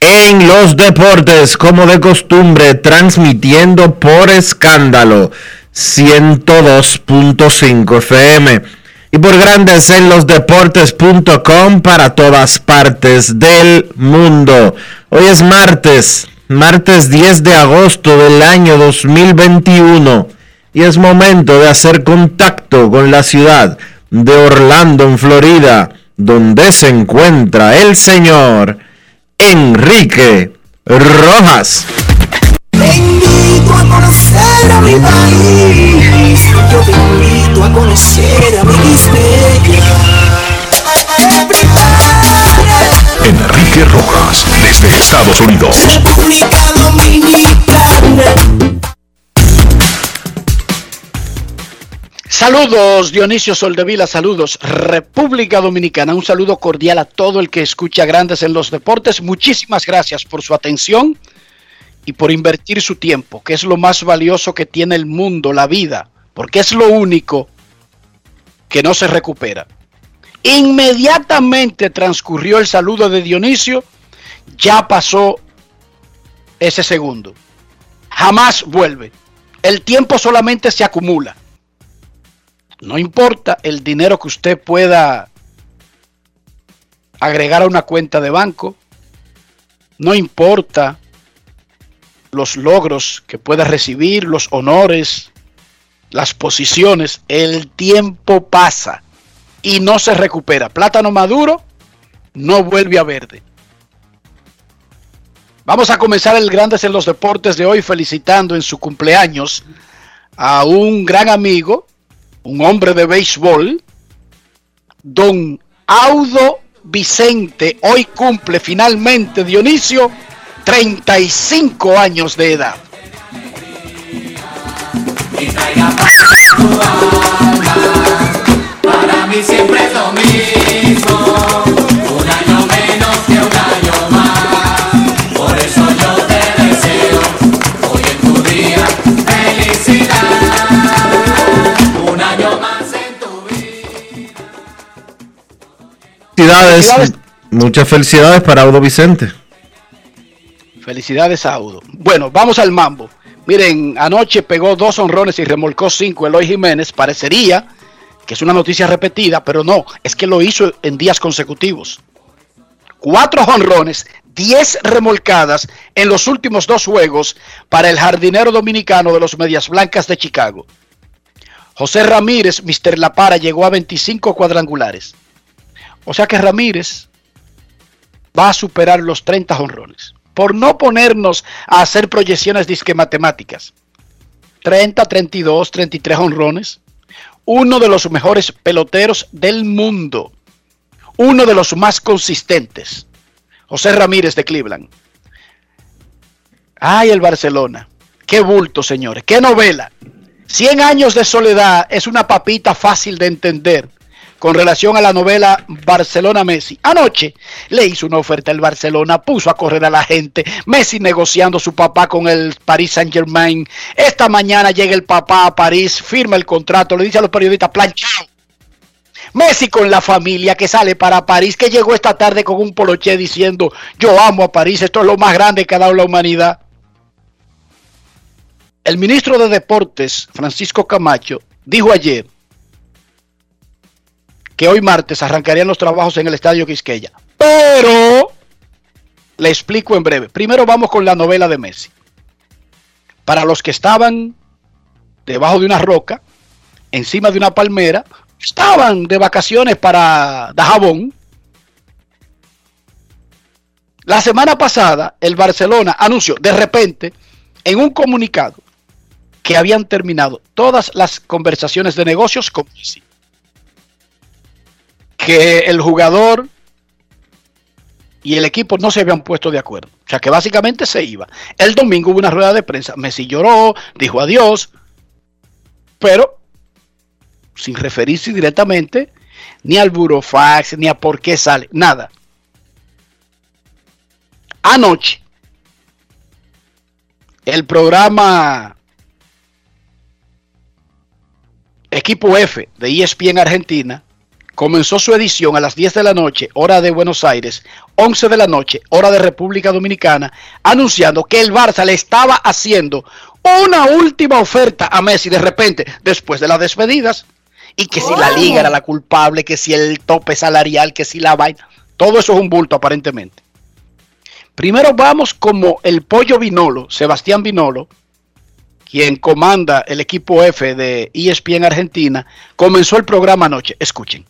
en los deportes, como de costumbre, transmitiendo por escándalo 102.5 FM y por grandes en los deportes.com para todas partes del mundo. Hoy es martes, martes 10 de agosto del año 2021 y es momento de hacer contacto con la ciudad de Orlando, en Florida, donde se encuentra el señor Enrique Rojas. Te invito a conocer a mi país. Yo te invito a conocer a mi Enrique Rojas, desde Estados Unidos. República Dominicana. Saludos Dionisio Soldevila, saludos República Dominicana, un saludo cordial a todo el que escucha Grandes en los Deportes. Muchísimas gracias por su atención y por invertir su tiempo, que es lo más valioso que tiene el mundo, la vida, porque es lo único que no se recupera. Inmediatamente transcurrió el saludo de Dionisio, ya pasó ese segundo. Jamás vuelve. El tiempo solamente se acumula. No importa el dinero que usted pueda agregar a una cuenta de banco. No importa los logros que pueda recibir, los honores, las posiciones. El tiempo pasa y no se recupera. Plátano maduro no vuelve a verde. Vamos a comenzar el Grandes en los Deportes de hoy felicitando en su cumpleaños a un gran amigo un hombre de béisbol, don Audo Vicente, hoy cumple finalmente Dionisio 35 años de edad. Felicidades, muchas felicidades para Audo Vicente. Felicidades a Audo. Bueno, vamos al mambo. Miren, anoche pegó dos honrones y remolcó cinco Eloy Jiménez. Parecería que es una noticia repetida, pero no, es que lo hizo en días consecutivos. Cuatro honrones, diez remolcadas en los últimos dos juegos para el jardinero dominicano de los Medias Blancas de Chicago. José Ramírez, Mr. La Para, llegó a 25 cuadrangulares. O sea que Ramírez va a superar los 30 honrones. Por no ponernos a hacer proyecciones disque matemáticas. 30, 32, 33 honrones. Uno de los mejores peloteros del mundo. Uno de los más consistentes. José Ramírez de Cleveland. Ay, el Barcelona. Qué bulto, señores. Qué novela. 100 años de soledad es una papita fácil de entender con relación a la novela Barcelona Messi. Anoche le hizo una oferta el Barcelona, puso a correr a la gente, Messi negociando su papá con el Paris Saint Germain. Esta mañana llega el papá a París, firma el contrato, le dice a los periodistas, planchado. Messi con la familia que sale para París, que llegó esta tarde con un poloché diciendo, yo amo a París, esto es lo más grande que ha dado la humanidad. El ministro de Deportes, Francisco Camacho, dijo ayer que hoy martes arrancarían los trabajos en el Estadio Quisqueya. Pero, le explico en breve. Primero vamos con la novela de Messi. Para los que estaban debajo de una roca, encima de una palmera, estaban de vacaciones para Dajabón. La semana pasada, el Barcelona anunció de repente en un comunicado que habían terminado todas las conversaciones de negocios con Messi que el jugador y el equipo no se habían puesto de acuerdo. O sea que básicamente se iba. El domingo hubo una rueda de prensa. Messi lloró, dijo adiós, pero sin referirse directamente ni al burofax, ni a por qué sale, nada. Anoche, el programa Equipo F de ESPN Argentina comenzó su edición a las 10 de la noche, hora de Buenos Aires, 11 de la noche, hora de República Dominicana, anunciando que el Barça le estaba haciendo una última oferta a Messi de repente, después de las despedidas, y que si la liga era la culpable, que si el tope salarial, que si la vaina, todo eso es un bulto aparentemente. Primero vamos como el pollo Vinolo, Sebastián Vinolo, quien comanda el equipo F de ESPN Argentina, comenzó el programa anoche. Escuchen.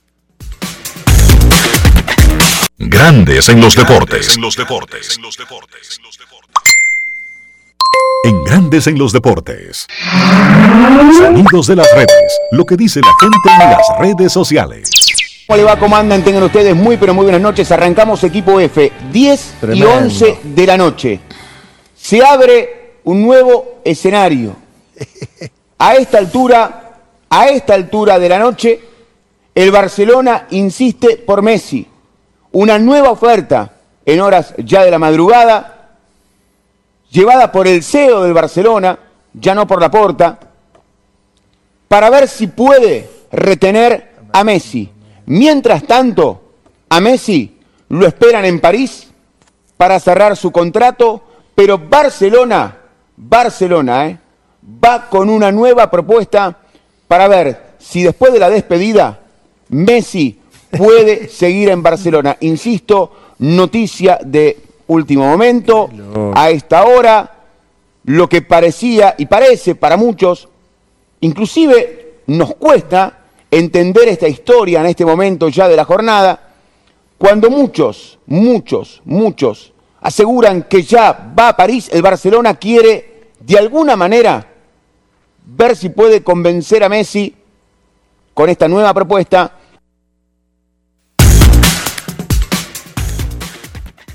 Grandes en los deportes. En los deportes. En Grandes en los deportes. Sonidos de las redes. Lo que dice la gente en las redes sociales. ¿Cómo le va, comandan? Tengan ustedes muy, pero muy buenas noches. Arrancamos equipo F, 10 y Tremendo. 11 de la noche. Se abre un nuevo escenario. A esta altura, a esta altura de la noche, el Barcelona insiste por Messi. Una nueva oferta en horas ya de la madrugada, llevada por el CEO del Barcelona, ya no por la porta, para ver si puede retener a Messi. Mientras tanto, a Messi lo esperan en París para cerrar su contrato, pero Barcelona, Barcelona, ¿eh? va con una nueva propuesta para ver si después de la despedida Messi puede seguir en Barcelona. Insisto, noticia de último momento, a esta hora, lo que parecía y parece para muchos, inclusive nos cuesta entender esta historia en este momento ya de la jornada, cuando muchos, muchos, muchos aseguran que ya va a París, el Barcelona quiere de alguna manera ver si puede convencer a Messi con esta nueva propuesta.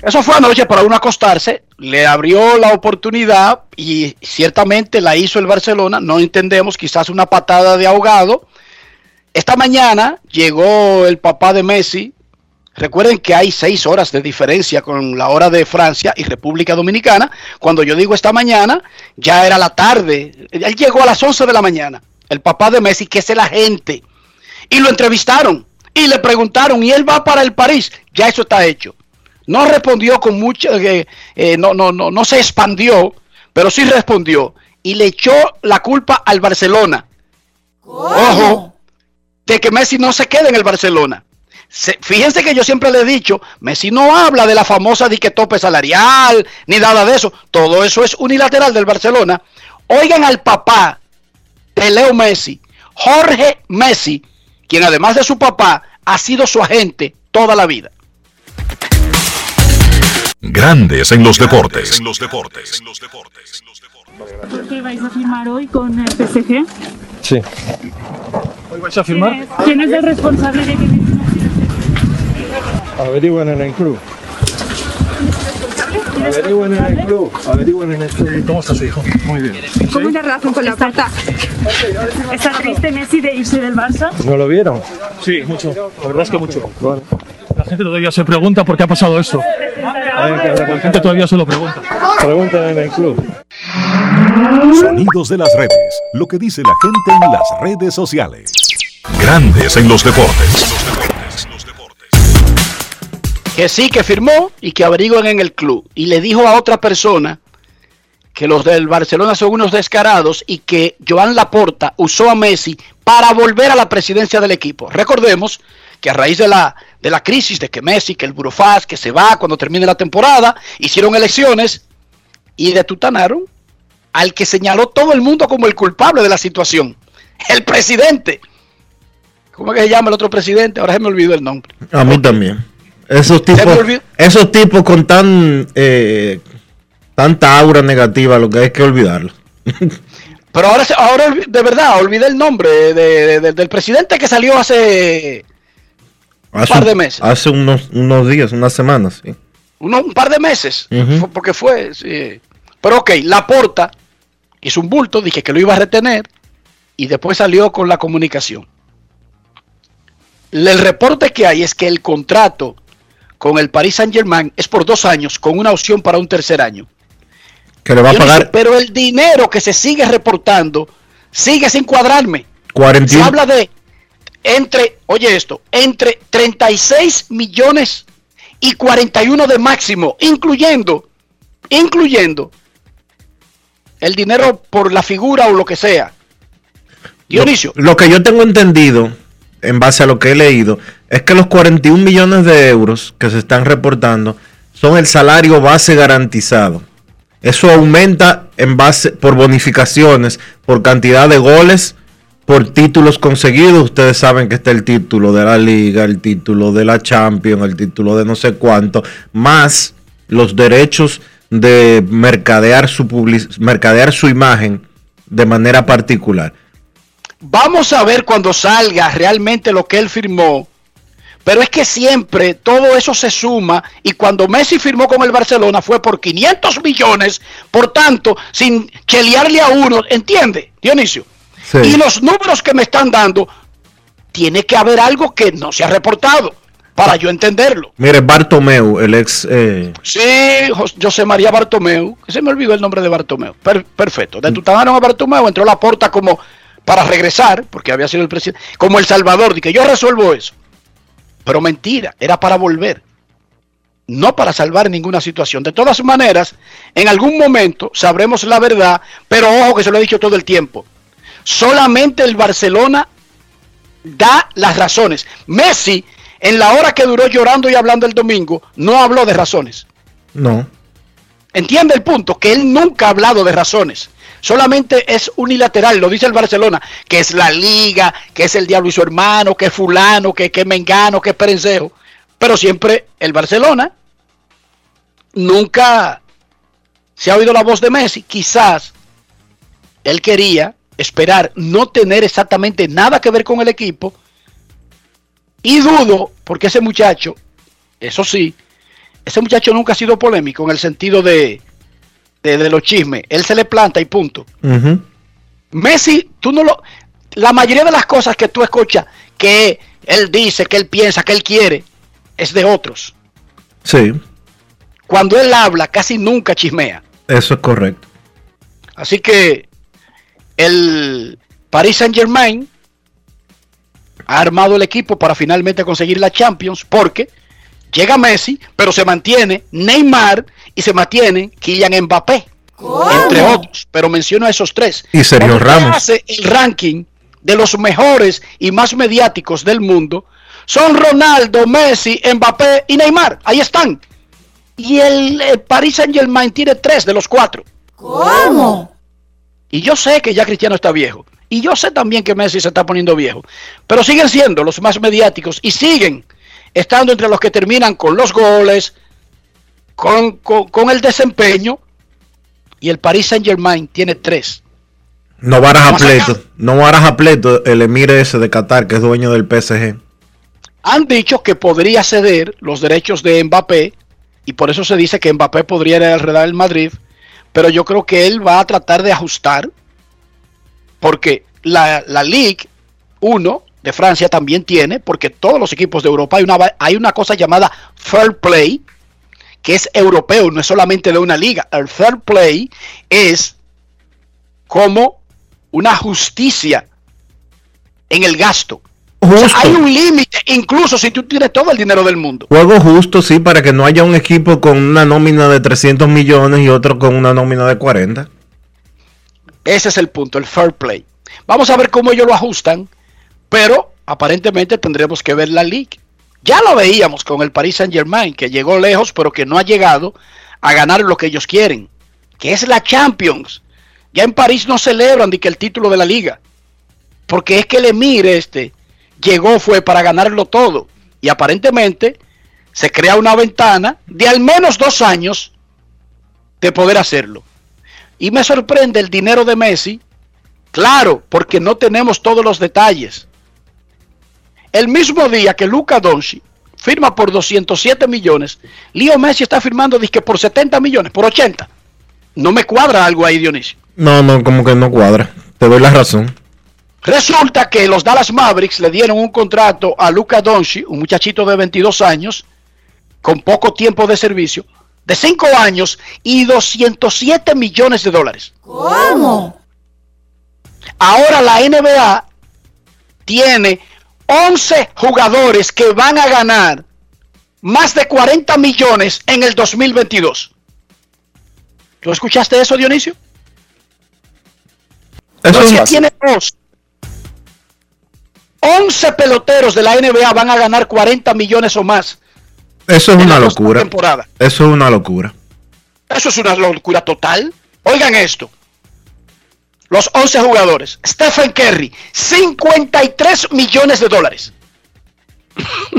Eso fue anoche para uno acostarse, le abrió la oportunidad y ciertamente la hizo el Barcelona, no entendemos, quizás una patada de ahogado. Esta mañana llegó el papá de Messi, recuerden que hay seis horas de diferencia con la hora de Francia y República Dominicana, cuando yo digo esta mañana, ya era la tarde, él llegó a las 11 de la mañana, el papá de Messi, que es el agente, y lo entrevistaron y le preguntaron, ¿y él va para el París? Ya eso está hecho. No respondió con mucho, eh, eh, no, no, no, no se expandió, pero sí respondió. y le echó la culpa al Barcelona. Ojo, de que Messi no se quede en el Barcelona. Se- fíjense que yo siempre le he dicho, Messi no habla de la famosa dique tope salarial, ni nada de eso. Todo eso es unilateral del Barcelona. Oigan al papá de Leo Messi, Jorge Messi, quien además de su papá ha sido su agente toda la vida. Grandes en los deportes. ¿Por qué vais a firmar hoy con el PSG? Sí. ¿Hoy vais a firmar? ¿Quién es- ¿Quién es el responsable de que Averigüen en el club. Averigüen en el club. Averigüen en el club. ¿Cómo está su hijo? Muy bien. ¿Cómo es la relación con la porta? ¿Está triste Messi de irse del Barça? ¿No lo vieron? Sí, mucho. La verdad es que mucho. Bueno. La gente todavía se pregunta por qué ha pasado eso. La gente todavía se lo pregunta. Pregunten en el club. Sonidos de las redes. Lo que dice la gente en las redes sociales. Grandes en los deportes. que sí, que firmó y que averigüen en el club. Y le dijo a otra persona que los del Barcelona son unos descarados y que Joan Laporta usó a Messi para volver a la presidencia del equipo. Recordemos que a raíz de la, de la crisis de que Messi, que el Burofaz, que se va cuando termine la temporada, hicieron elecciones y detutanaron al que señaló todo el mundo como el culpable de la situación, el presidente. ¿Cómo es que se llama el otro presidente? Ahora se me olvidó el nombre. A mí también. Esos tipos, esos tipos con tan eh, tanta aura negativa, lo que hay que olvidarlo. Pero ahora, se- ahora de verdad, olvidé el nombre de- de- de- del presidente que salió hace Hace, par de meses. Hace unos, unos días, unas semanas. sí. uno- un par de meses. Porque fue. sí. Pero ok, Laporta hizo un bulto, dije que lo iba a retener y después salió con la comunicación. El reporte que hay es que el contrato con el Paris Saint Germain es por dos años con una opción para un tercer año. Que le va a pagar pero el dinero que se sigue reportando sigue sin cuadrarme. Se 41. habla de entre, oye esto, entre 36 millones y 41 de máximo, incluyendo, incluyendo el dinero por la figura o lo que sea. Dionisio, Lo, lo que yo tengo entendido, en base a lo que he leído, es que los 41 millones de euros que se están reportando son el salario base garantizado. Eso aumenta en base por bonificaciones, por cantidad de goles, por títulos conseguidos. Ustedes saben que está el título de la liga, el título de la Champions, el título de no sé cuánto, más los derechos de mercadear su public- mercadear su imagen de manera particular. vamos a ver cuando salga realmente lo que él firmó. Pero es que siempre todo eso se suma y cuando Messi firmó con el Barcelona fue por 500 millones, por tanto, sin chelearle a uno, ¿entiende, Dionisio? Sí. Y los números que me están dando, tiene que haber algo que no se ha reportado para yo entenderlo. Mire, Bartomeu, el ex... eh, Sí, Jos- José María Bartomeu, que se me olvidó el nombre de Bartomeu. Per- perfecto. Detutanaron a Bartomeu, entró a la porta como para regresar, porque había sido el presidente, como El Salvador, de que yo resuelvo eso. Pero mentira, era para volver. No para salvar ninguna situación. De todas maneras, en algún momento sabremos la verdad, pero ojo que se lo he dicho todo el tiempo. Solamente el Barcelona da las razones. Messi, en la hora que duró llorando y hablando el domingo, no habló de razones. no. Entiende el punto, que él nunca ha hablado de razones. Solamente es unilateral, lo dice el Barcelona, que es la liga, que es el diablo y su hermano, que es fulano, que que es mengano, que es perencejo. Pero siempre el Barcelona nunca se ha oído la voz de Messi. Quizás él quería esperar no tener exactamente nada que ver con el equipo. Y dudo, porque ese muchacho, eso sí, ese muchacho nunca ha sido polémico en el sentido de, de, de los chismes. Él se le planta y punto. Messi, tú no lo. La mayoría de las cosas que tú escuchas que él dice, que él piensa, que él quiere, es de otros. Sí, Cuando él habla, casi nunca chismea. eso es correcto. Así que el Paris Saint Germain ha armado el equipo para finalmente conseguir la Champions porque llega Messi, pero se mantiene Neymar y se mantiene Kylian Mbappé. entre otros, pero menciono a esos tres. Y Sergio Ramos. hace el ranking de los mejores y más mediáticos del mundo, son Ronaldo, Messi, Mbappé y Neymar. Ahí están. Y el, eh, Paris Saint Germain tiene tres de los cuatro. ¿Cómo? Y yo sé que ya Cristiano está viejo. Y yo sé también que Messi se está poniendo viejo. Pero siguen siendo los más mediáticos y siguen estando entre los que terminan con los goles, con, con- con el desempeño. Y el Paris Saint Germain tiene tres. No baraja Vamos acá. pleito. No baraja pleito el emir ese de Qatar, que es dueño del PSG. Han dicho que podría ceder los derechos de Mbappé. Y por eso se dice que Mbappé podría ir al Real Madrid. Pero yo creo que él va a tratar de ajustar. Porque la, la Ligue 1 de Francia también tiene, porque todos los equipos de Europa hay una, hay una cosa llamada Fair Play, que es europeo, no es solamente de una liga. El Fair Play es como una justicia en el gasto. O sea, Justo. hay un límite, incluso si tú tienes todo el dinero del mundo. Juego justo, sí, para que no haya un equipo con una nómina de 300 millones y otro con una nómina de 40. Ese es el punto, el fair play. Vamos a ver cómo ellos lo ajustan, pero aparentemente tendremos que ver la liga. Ya lo veíamos con el Paris Saint Germain, que llegó lejos, pero que no ha llegado a ganar lo que ellos quieren, que es la Champions. Ya en París no celebran ni que el título de la liga, porque es que el Emir este llegó fue para ganarlo todo y aparentemente se crea una ventana de al menos dos años de poder hacerlo. Y me sorprende el dinero de Messi, claro, porque no tenemos todos los detalles. El mismo día que Luca Doncic firma por 207 millones, Leo Messi está firmando dizque por 70 millones, por 80. No me cuadra algo ahí, Dionisio. No, no, como que no cuadra. Te doy la razón. Resulta que los Dallas Mavericks le dieron un contrato a Luca Doncic, un muchachito de 22 años, con poco tiempo de servicio, de 5 años y 207 millones de dólares. ¿Cómo? Ahora la NBA tiene 11 jugadores que van a ganar más de 40 millones en el 2022. ¿Tú escuchaste eso, Dionisio? Eso Entonces, es- tiene dos. 11 peloteros de la NBA van a ganar 40 millones o más. Eso es una locura. temporada. Eso es una locura. Eso es una locura total. Oigan esto. Los 11 jugadores. Stephen Curry, 53 millones de dólares.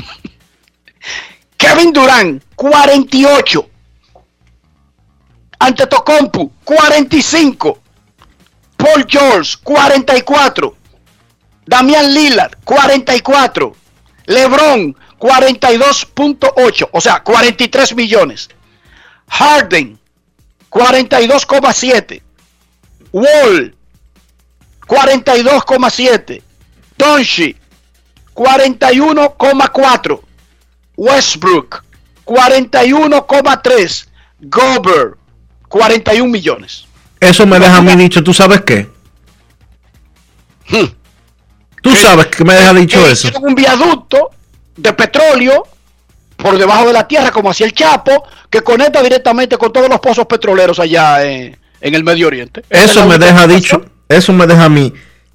Kevin Durant, 48. Antetokounmpo, 45. Paul George, 44. Damian Lillard, 44. LeBron, 42.8. O sea, 43 millones. Harden, 42,7. Wall, 42,7. Doncic, 41,4. Westbrook, 41,3. Gobert, 41 millones. Eso me deja a mí dicho, ¿tú sabes qué? Tú sabes que me deja dicho Eh, eso. un viaducto de petróleo por debajo de la tierra, como hacía el Chapo, que conecta directamente con todos los pozos petroleros allá eh, en el Medio Oriente. Eso me deja dicho, eso me deja a mí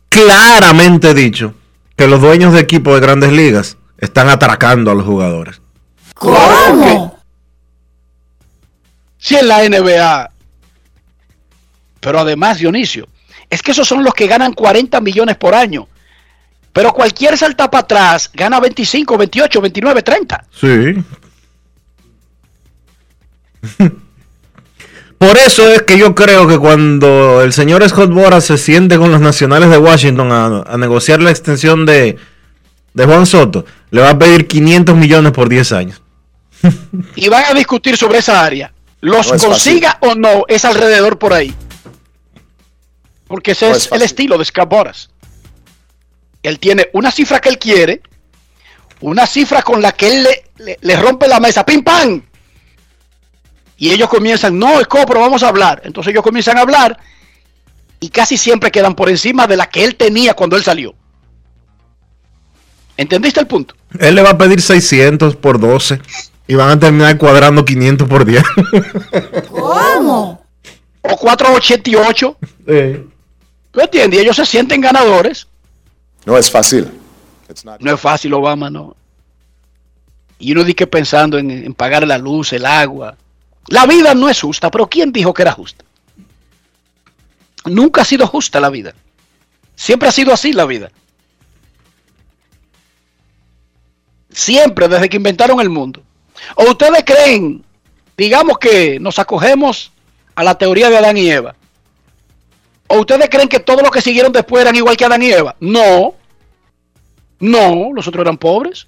claramente dicho que los dueños de equipos de grandes ligas están atracando a los jugadores. ¿Cómo? Si en la NBA. Pero además, Dionisio, es que esos son los que ganan 40 millones por año. Pero cualquier salta para atrás gana 25, 28, 29, 30. Sí. Por eso es que yo creo que cuando el señor Scott Boras se siente con los nacionales de Washington a, a negociar la extensión de, de Juan Soto, le va a pedir 500 millones por 10 años. Y van a discutir sobre esa área. Los No consiga o no, es alrededor por ahí. Porque ese No es, es el estilo de Scott Boras. Él tiene una cifra que él quiere, una cifra con la que él le, le- le rompe la mesa, ¡pim, pam! Y ellos comienzan, no, es pero vamos a hablar. Entonces ellos comienzan a hablar y casi siempre quedan por encima de la que él tenía cuando él salió. ¿Entendiste el punto? Él le va a pedir 600 por 12 y van a terminar cuadrando 500 por 10. ¿Cómo? o 488. Eh, ¿Tú entiendes? Y ellos se sienten ganadores. No es fácil. No es fácil, Obama, no. Y uno dice pensando en, en pagar la luz, el agua. La vida no es justa, pero ¿quién dijo que era justa? Nunca ha sido justa la vida. Siempre ha sido así la vida. Siempre, desde que inventaron el mundo. ¿O ustedes creen, digamos que nos acogemos a la teoría de Adán y Eva? ¿O ustedes creen que todos los que siguieron después eran igual que Adán y Eva? No. No, los otros eran pobres.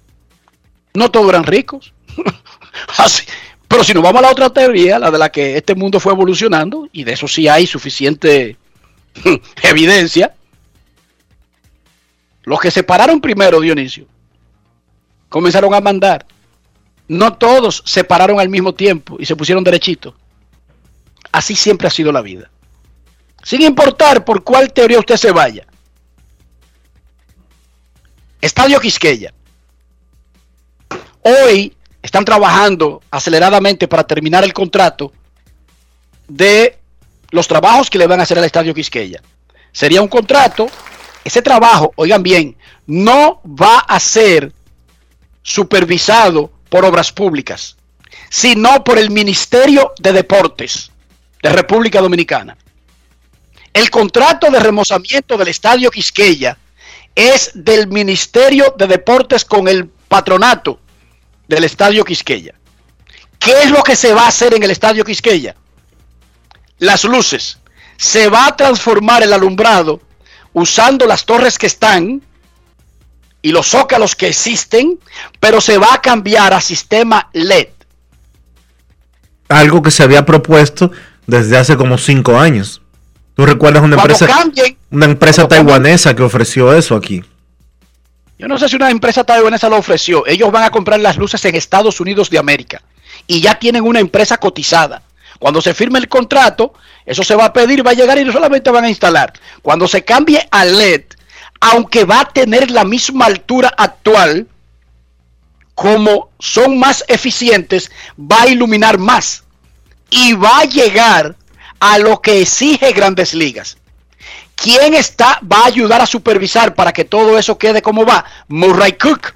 No todos eran ricos. Así. Pero si nos vamos a la otra teoría, la de la que este mundo fue evolucionando, y de eso sí hay suficiente evidencia, los que se pararon primero, Dionisio, comenzaron a mandar. No todos se pararon al mismo tiempo y se pusieron derechitos. Así siempre ha sido la vida. Sin importar por cuál teoría usted se vaya. Estadio Quisqueya. Hoy están trabajando aceleradamente para terminar el contrato de los trabajos que le van a hacer al Estadio Quisqueya. Sería un contrato, ese trabajo, oigan bien, no va a ser supervisado por obras públicas, sino por el Ministerio de Deportes de República Dominicana. El contrato de remozamiento del Estadio Quisqueya es del Ministerio de Deportes con el patronato del Estadio Quisqueya. ¿Qué es lo que se va a hacer en el Estadio Quisqueya? Las luces. Se va a transformar el alumbrado usando las torres que están y los zócalos que existen, pero se va a cambiar a sistema LED. algo que se había propuesto desde hace como cinco años. ¿Tú recuerdas una Cuando empresa, cambien, una empresa cambien- taiwanesa que ofreció eso aquí? Yo no sé si una empresa taiwanesa lo ofreció. Ellos van a comprar las luces en Estados Unidos de América. Y ya tienen una empresa cotizada. Cuando se firme el contrato, eso se va a pedir, va a llegar y no solamente van a instalar. Cuando se cambie a LED, aunque va a tener la misma altura actual, como son más eficientes, va a iluminar más. Y va a llegar a lo que exige grandes ligas. ¿Quién está, va a ayudar a supervisar para que todo eso quede como va? Murray Cook,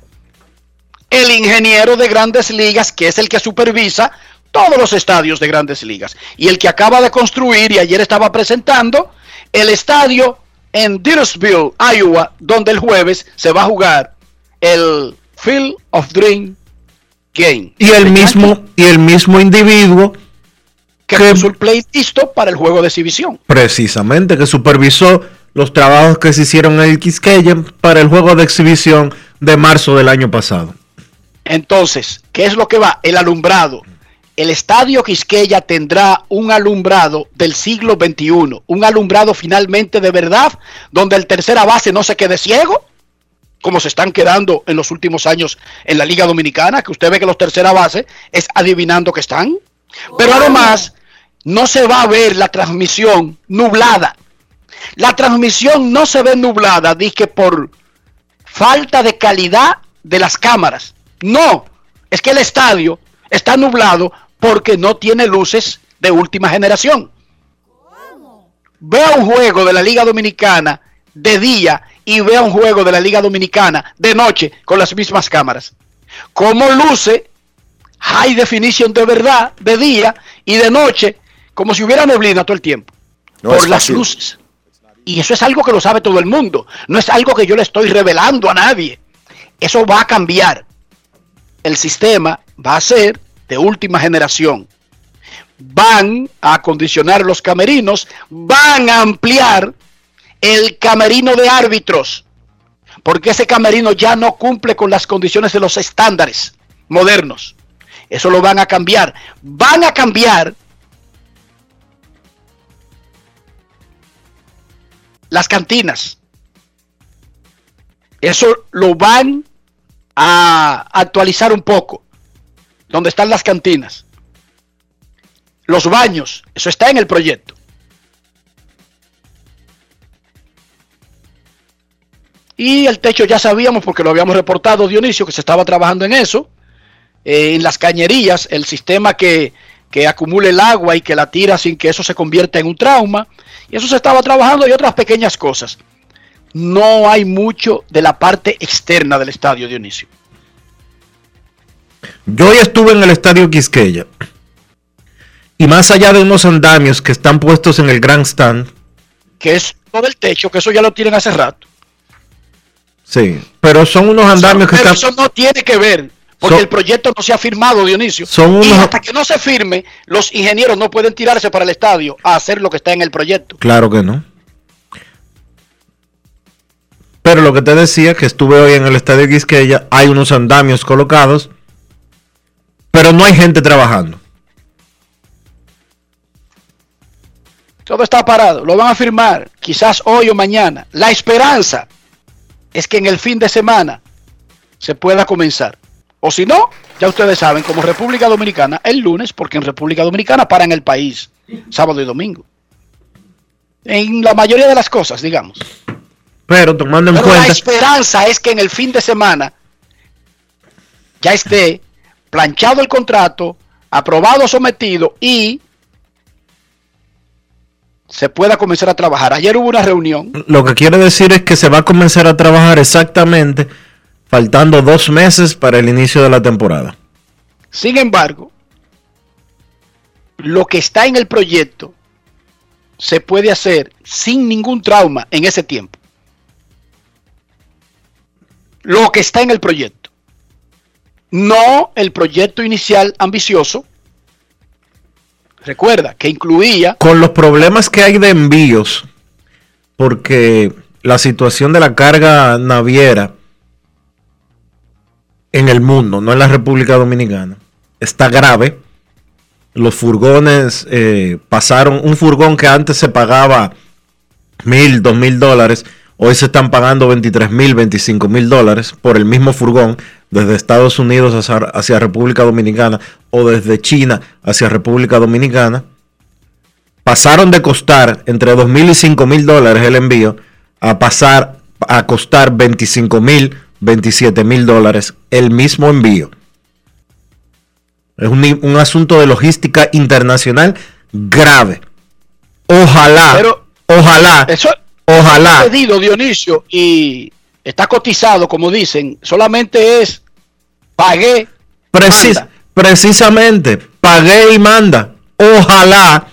el ingeniero de grandes ligas, que es el que supervisa todos los estadios de grandes ligas. Y el que acaba de construir, y ayer estaba presentando, el estadio en Dyersville, Iowa, donde el jueves se va a jugar el Field of Dream Game. Y el mismo, y el mismo individuo que puso el play listo para el juego de exhibición. precisamente que supervisó los trabajos que se hicieron en el Quisqueya para el juego de exhibición de marzo del año pasado. Entonces, ¿qué es lo que va? El alumbrado. El estadio Quisqueya tendrá un alumbrado del siglo XXI, un alumbrado finalmente de verdad, donde el tercera base no se quede ciego, como se están quedando en los últimos años en la Liga Dominicana, que usted ve que los tercera base es adivinando que están. Pero además, no se va a ver la transmisión nublada. La transmisión no se ve nublada, dije, por falta de calidad de las cámaras. No, es que el estadio está nublado porque no tiene luces de última generación. Vea un juego de la Liga Dominicana de día y vea un juego de la Liga Dominicana de noche con las mismas cámaras. Como luce high definition de verdad de día y de noche como si hubiera neblina todo el tiempo No por las fácil. luces. Y eso es algo que lo sabe todo el mundo. No es algo que yo le estoy revelando a nadie. Eso va a cambiar. El sistema va a ser de última generación. Van a acondicionar los camerinos, van a ampliar el camerino de árbitros, porque ese camerino ya no cumple con las condiciones de los estándares modernos. Eso lo van a cambiar. Van a cambiar las cantinas. Eso lo van a actualizar un poco. Donde están las cantinas. Los baños. Eso está en el proyecto. Y el techo ya sabíamos porque lo habíamos reportado Dionisio que se estaba trabajando en eso. Eh, en las cañerías, el sistema que que acumule el agua y que la tira sin que eso se convierta en un trauma. Y eso se estaba trabajando y otras pequeñas cosas. No hay mucho de la parte externa del estadio, Dionisio. Yo hoy estuve en el estadio Quisqueya. Y más allá de unos andamios que están puestos en el Grand Stand. Que es todo el techo, que eso ya lo tienen hace rato. Sí, pero son unos andamios que Pero están. eso no tiene que ver, porque el proyecto no se ha firmado, Dionisio. Son Y hasta que no se firme, los ingenieros no pueden tirarse para el estadio a hacer lo que está en el proyecto. Claro que no. Pero lo que te decía, que estuve hoy en el estadio Quisqueya, hay unos andamios colocados, pero no hay gente trabajando. Todo está parado, lo van a firmar, quizás hoy o mañana. La esperanza es que en el fin de semana se pueda comenzar. O si no, ya ustedes saben, como República Dominicana, el lunes, porque en República Dominicana paran el país, sábado y domingo. En la mayoría de las cosas, digamos. Pero tomando en Pero la cuenta, esperanza es que en el fin de semana ya esté planchado el contrato, aprobado, sometido y se pueda comenzar a trabajar. Ayer hubo una reunión lo que quiere decir es que se va a comenzar a trabajar exactamente faltando dos meses para el inicio de la temporada. Sin embargo, lo que está en el proyecto se puede hacer sin ningún trauma en ese tiempo. Lo que está en el proyecto. No el proyecto inicial ambicioso. Recuerda que incluía Con los problemas que hay de envíos, porque la situación de la carga naviera en el mundo, no en la República Dominicana, está grave. Los furgones eh, pasaron, un furgón que antes se pagaba mil, dos mil dólares, hoy se están pagando 23 mil, 25 mil dólares por el mismo furgón desde Estados Unidos hacia, República Dominicana o desde China hacia República Dominicana. Pasaron de costar entre 2 mil y 5 mil dólares el envío a pasar a costar 25 mil, 27 mil dólares el mismo envío. Es un, asunto de logística internacional grave. Ojalá, Pero- ojalá, eso ojalá. pedido Dionisio y está cotizado, como dicen, solamente es pagué. Precis- manda. precisamente, pagué y manda. Ojalá.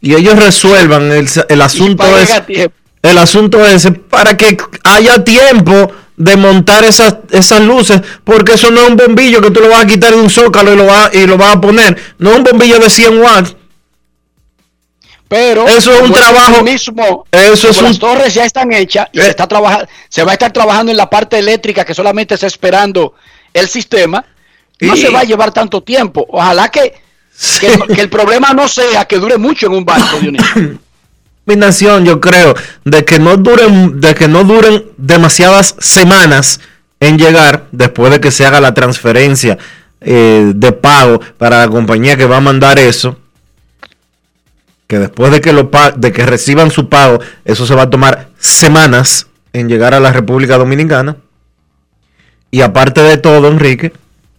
Y ellos resuelvan el, el asunto ese. El asunto ese para que haya tiempo de montar esas, esas luces. Porque eso no es un bombillo que tú lo vas a quitar de un zócalo y lo, vas, y lo vas a poner. No es un bombillo de 100 watts. Pero Eso es un trabajo- mismo. eso es un- Las torres ya están hechas y Eh. se está trabajando, se va a estar trabajando en la parte eléctrica que solamente está esperando el sistema. No Y- se va a llevar tanto tiempo. Ojalá que, que, que el problema no sea que dure mucho en un barco, Dionisio. Combinación, yo creo, de que no duren, de que no duren demasiadas semanas en llegar después de que se haga la transferencia eh, de pago para la compañía que va a mandar eso. Que después de que lo de que reciban su pago, eso se va a tomar semanas en llegar a la República Dominicana. Y aparte de todo, Enrique,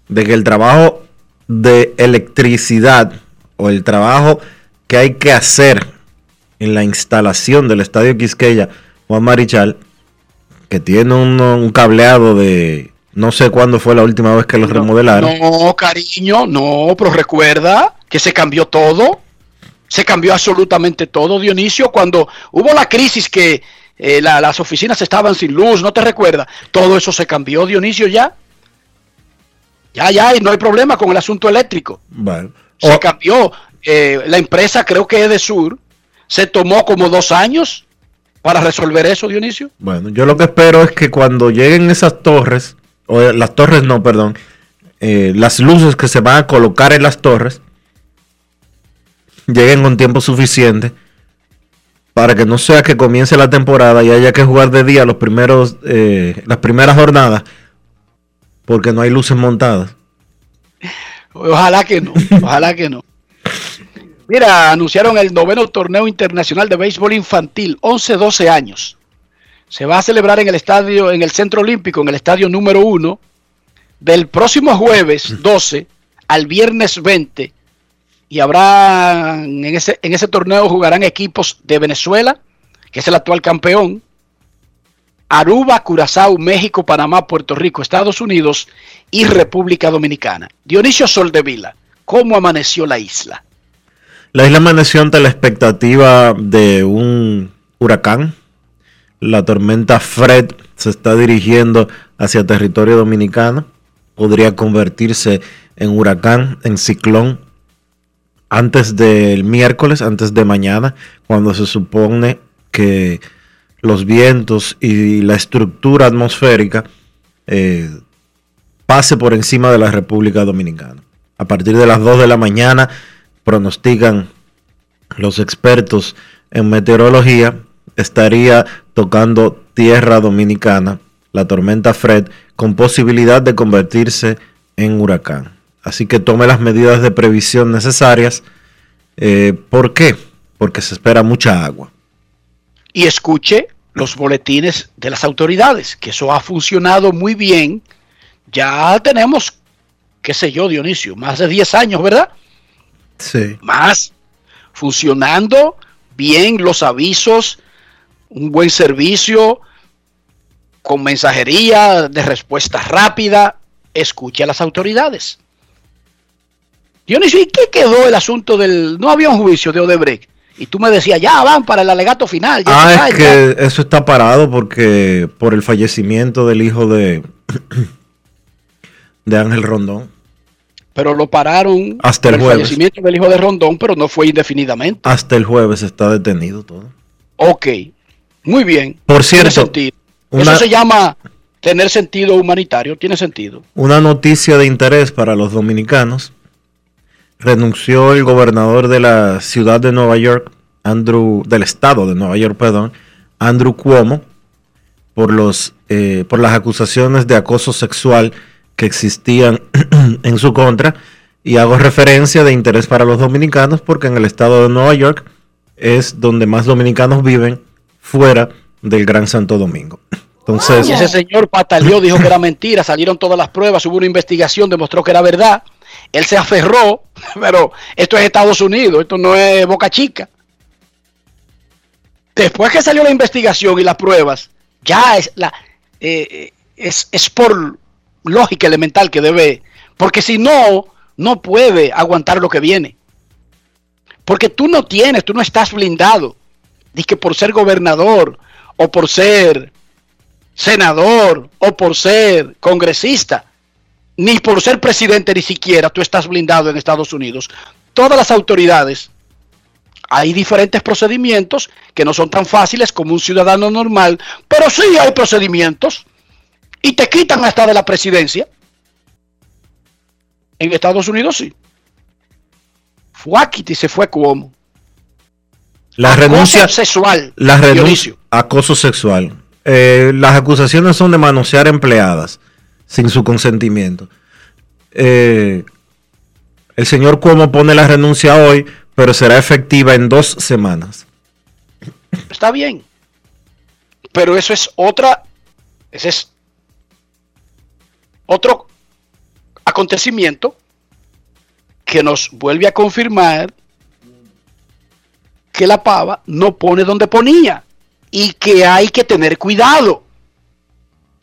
de que el trabajo de electricidad o el trabajo que hay que hacer en la instalación del Estadio Quisqueya Juan Marichal, que tiene un, un cableado de no sé cuándo fue la última vez que lo remodelaron. No, cariño, no, pero recuerda que se cambió todo. Se cambió absolutamente todo, Dionisio, cuando hubo la crisis que eh, la- las oficinas estaban sin luz, ¿no te recuerda? Todo eso se cambió, Dionisio, ya. Ya, ya, y no hay problema con el asunto eléctrico. Bueno, Se o- cambió. Eh, la empresa, creo que es de Sur, se tomó como dos años para resolver eso, Dionisio. bueno, yo lo que espero es que cuando lleguen esas torres, o eh, las torres no, perdón, eh, las luces que se van a colocar en las torres, lleguen con tiempo suficiente para que no sea que comience la temporada y haya que jugar de día los primeros, eh, las primeras jornadas, porque no hay luces montadas. Ojalá que no, ojalá que no. Mira, anunciaron el noveno torneo internacional de béisbol infantil, 11-12 años. Se va a celebrar en el estadio, en el Centro Olímpico, en el estadio número 1, del próximo jueves 12 al viernes 20. y habrá en ese, en ese torneo jugarán equipos de Venezuela, que es el actual campeón, Aruba, Curazao, México, Panamá, Puerto Rico, Estados Unidos y República Dominicana. Dionisio Soldevila, ¿cómo amaneció la isla? La isla amaneció ante la expectativa de un huracán. La tormenta Fred se está dirigiendo hacia territorio dominicano. Podría convertirse en huracán, en ciclón, antes del miércoles, antes de mañana, cuando se supone que los vientos y la estructura atmosférica eh, pase por encima de la República Dominicana. A partir de las 2 de la mañana pronostican los expertos en meteorología, estaría tocando tierra dominicana la tormenta Fred con posibilidad de convertirse en huracán. Así que tome las medidas de previsión necesarias. Eh, ¿Por qué? Porque se espera mucha agua. Y escuche los boletines de las autoridades, que eso ha funcionado muy bien. Ya tenemos, qué sé yo, Dionisio, más de 10 años, ¿verdad? Sí. Más funcionando bien los avisos, un buen servicio, con mensajería de respuesta rápida. Escuche a las autoridades. Dionisio, ¿y qué quedó el asunto del... No había un juicio de Odebrecht? Y tú me decías, ya van para el alegato final. ya Ah, es ya. que eso está parado porque por el fallecimiento del hijo de, de Ángel Rondón. Pero lo pararon Hasta el por jueves. fallecimiento del hijo de Rondón, pero no fue indefinidamente. Hasta el jueves está detenido todo. Ok, muy bien. Por Tiene cierto, una- Eso se llama tener sentido humanitario, tiene sentido. Una noticia de interés para los dominicanos. Renunció el gobernador de la ciudad de Nueva York, Andrew, del estado de Nueva York, perdón, Andrew Cuomo, por los eh, por las acusaciones de acoso sexual que existían en su contra. Y hago referencia de interés para los dominicanos porque en el estado de Nueva York es donde más dominicanos viven fuera del Gran Santo Domingo. Entonces, Y ese señor pataleó, dijo que era mentira, salieron todas las pruebas, hubo una investigación, demostró que era verdad. Él se aferró, pero esto es Estados Unidos, esto no es Boca Chica. Después que salió la investigación y las pruebas, ya es la eh, es, es por lógica elemental que debe, porque si no, no puede aguantar lo que viene. Porque tú no tienes, tú no estás blindado. Dice que por ser gobernador o por ser senador o por ser congresista, ni por ser presidente ni siquiera tú estás blindado en Estados Unidos. Todas las autoridades, hay diferentes procedimientos que no son tan fáciles como un ciudadano normal, pero sí hay procedimientos y te quitan hasta de la presidencia. En Estados Unidos sí. Fuáquiti se fue como la acoso renuncia, sexual. la renuncia, acoso sexual. Eh, las acusaciones son de manosear empleadas sin su consentimiento. Eh, el señor Cuomo pone la renuncia hoy, pero será efectiva en dos semanas. Está bien. Pero eso es otra, ese es otro acontecimiento que nos vuelve a confirmar que la pava no pone donde ponía y que hay que tener cuidado.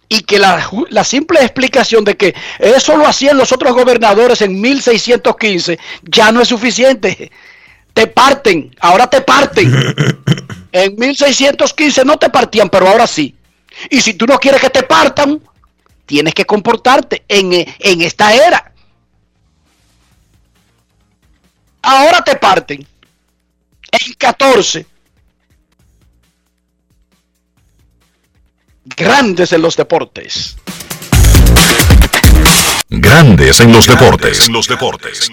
Y que la, la simple explicación de que eso lo hacían los otros gobernadores en 1615 ya no es suficiente. Te parten, ahora te parten. En 1615 no te partían, pero ahora sí. Y si tú no quieres que te partan, tienes que comportarte en, en esta era. Ahora te parten. En 14. Grandes en los deportes. Grandes en los deportes. En los deportes.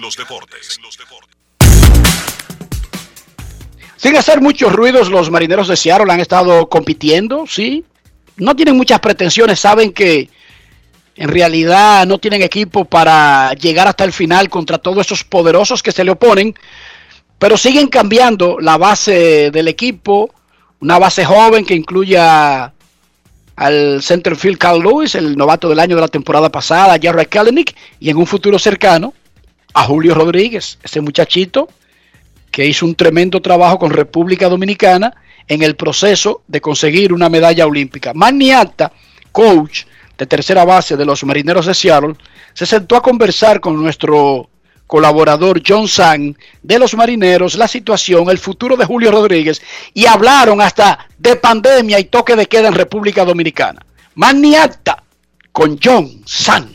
Sin hacer muchos ruidos, los marineros de Seattle han estado compitiendo, sí. No tienen muchas pretensiones, saben que en realidad no tienen equipo para llegar hasta el final contra todos esos poderosos que se le oponen, pero siguen cambiando la base del equipo, una base joven que incluye a- al centerfield Carl Lewis, el novato del año de la temporada pasada, Jarrett Kalenic, y en un futuro cercano a Julio Rodríguez, ese muchachito que hizo un tremendo trabajo con República Dominicana en el proceso de conseguir una medalla olímpica. Magniata, coach de tercera base de los Marineros de Seattle, se sentó a conversar con nuestro colaborador John Sang de los Marineros, la situación, el futuro de Julio Rodríguez y hablaron hasta de pandemia y toque de queda en República Dominicana. Magniata con John Sang.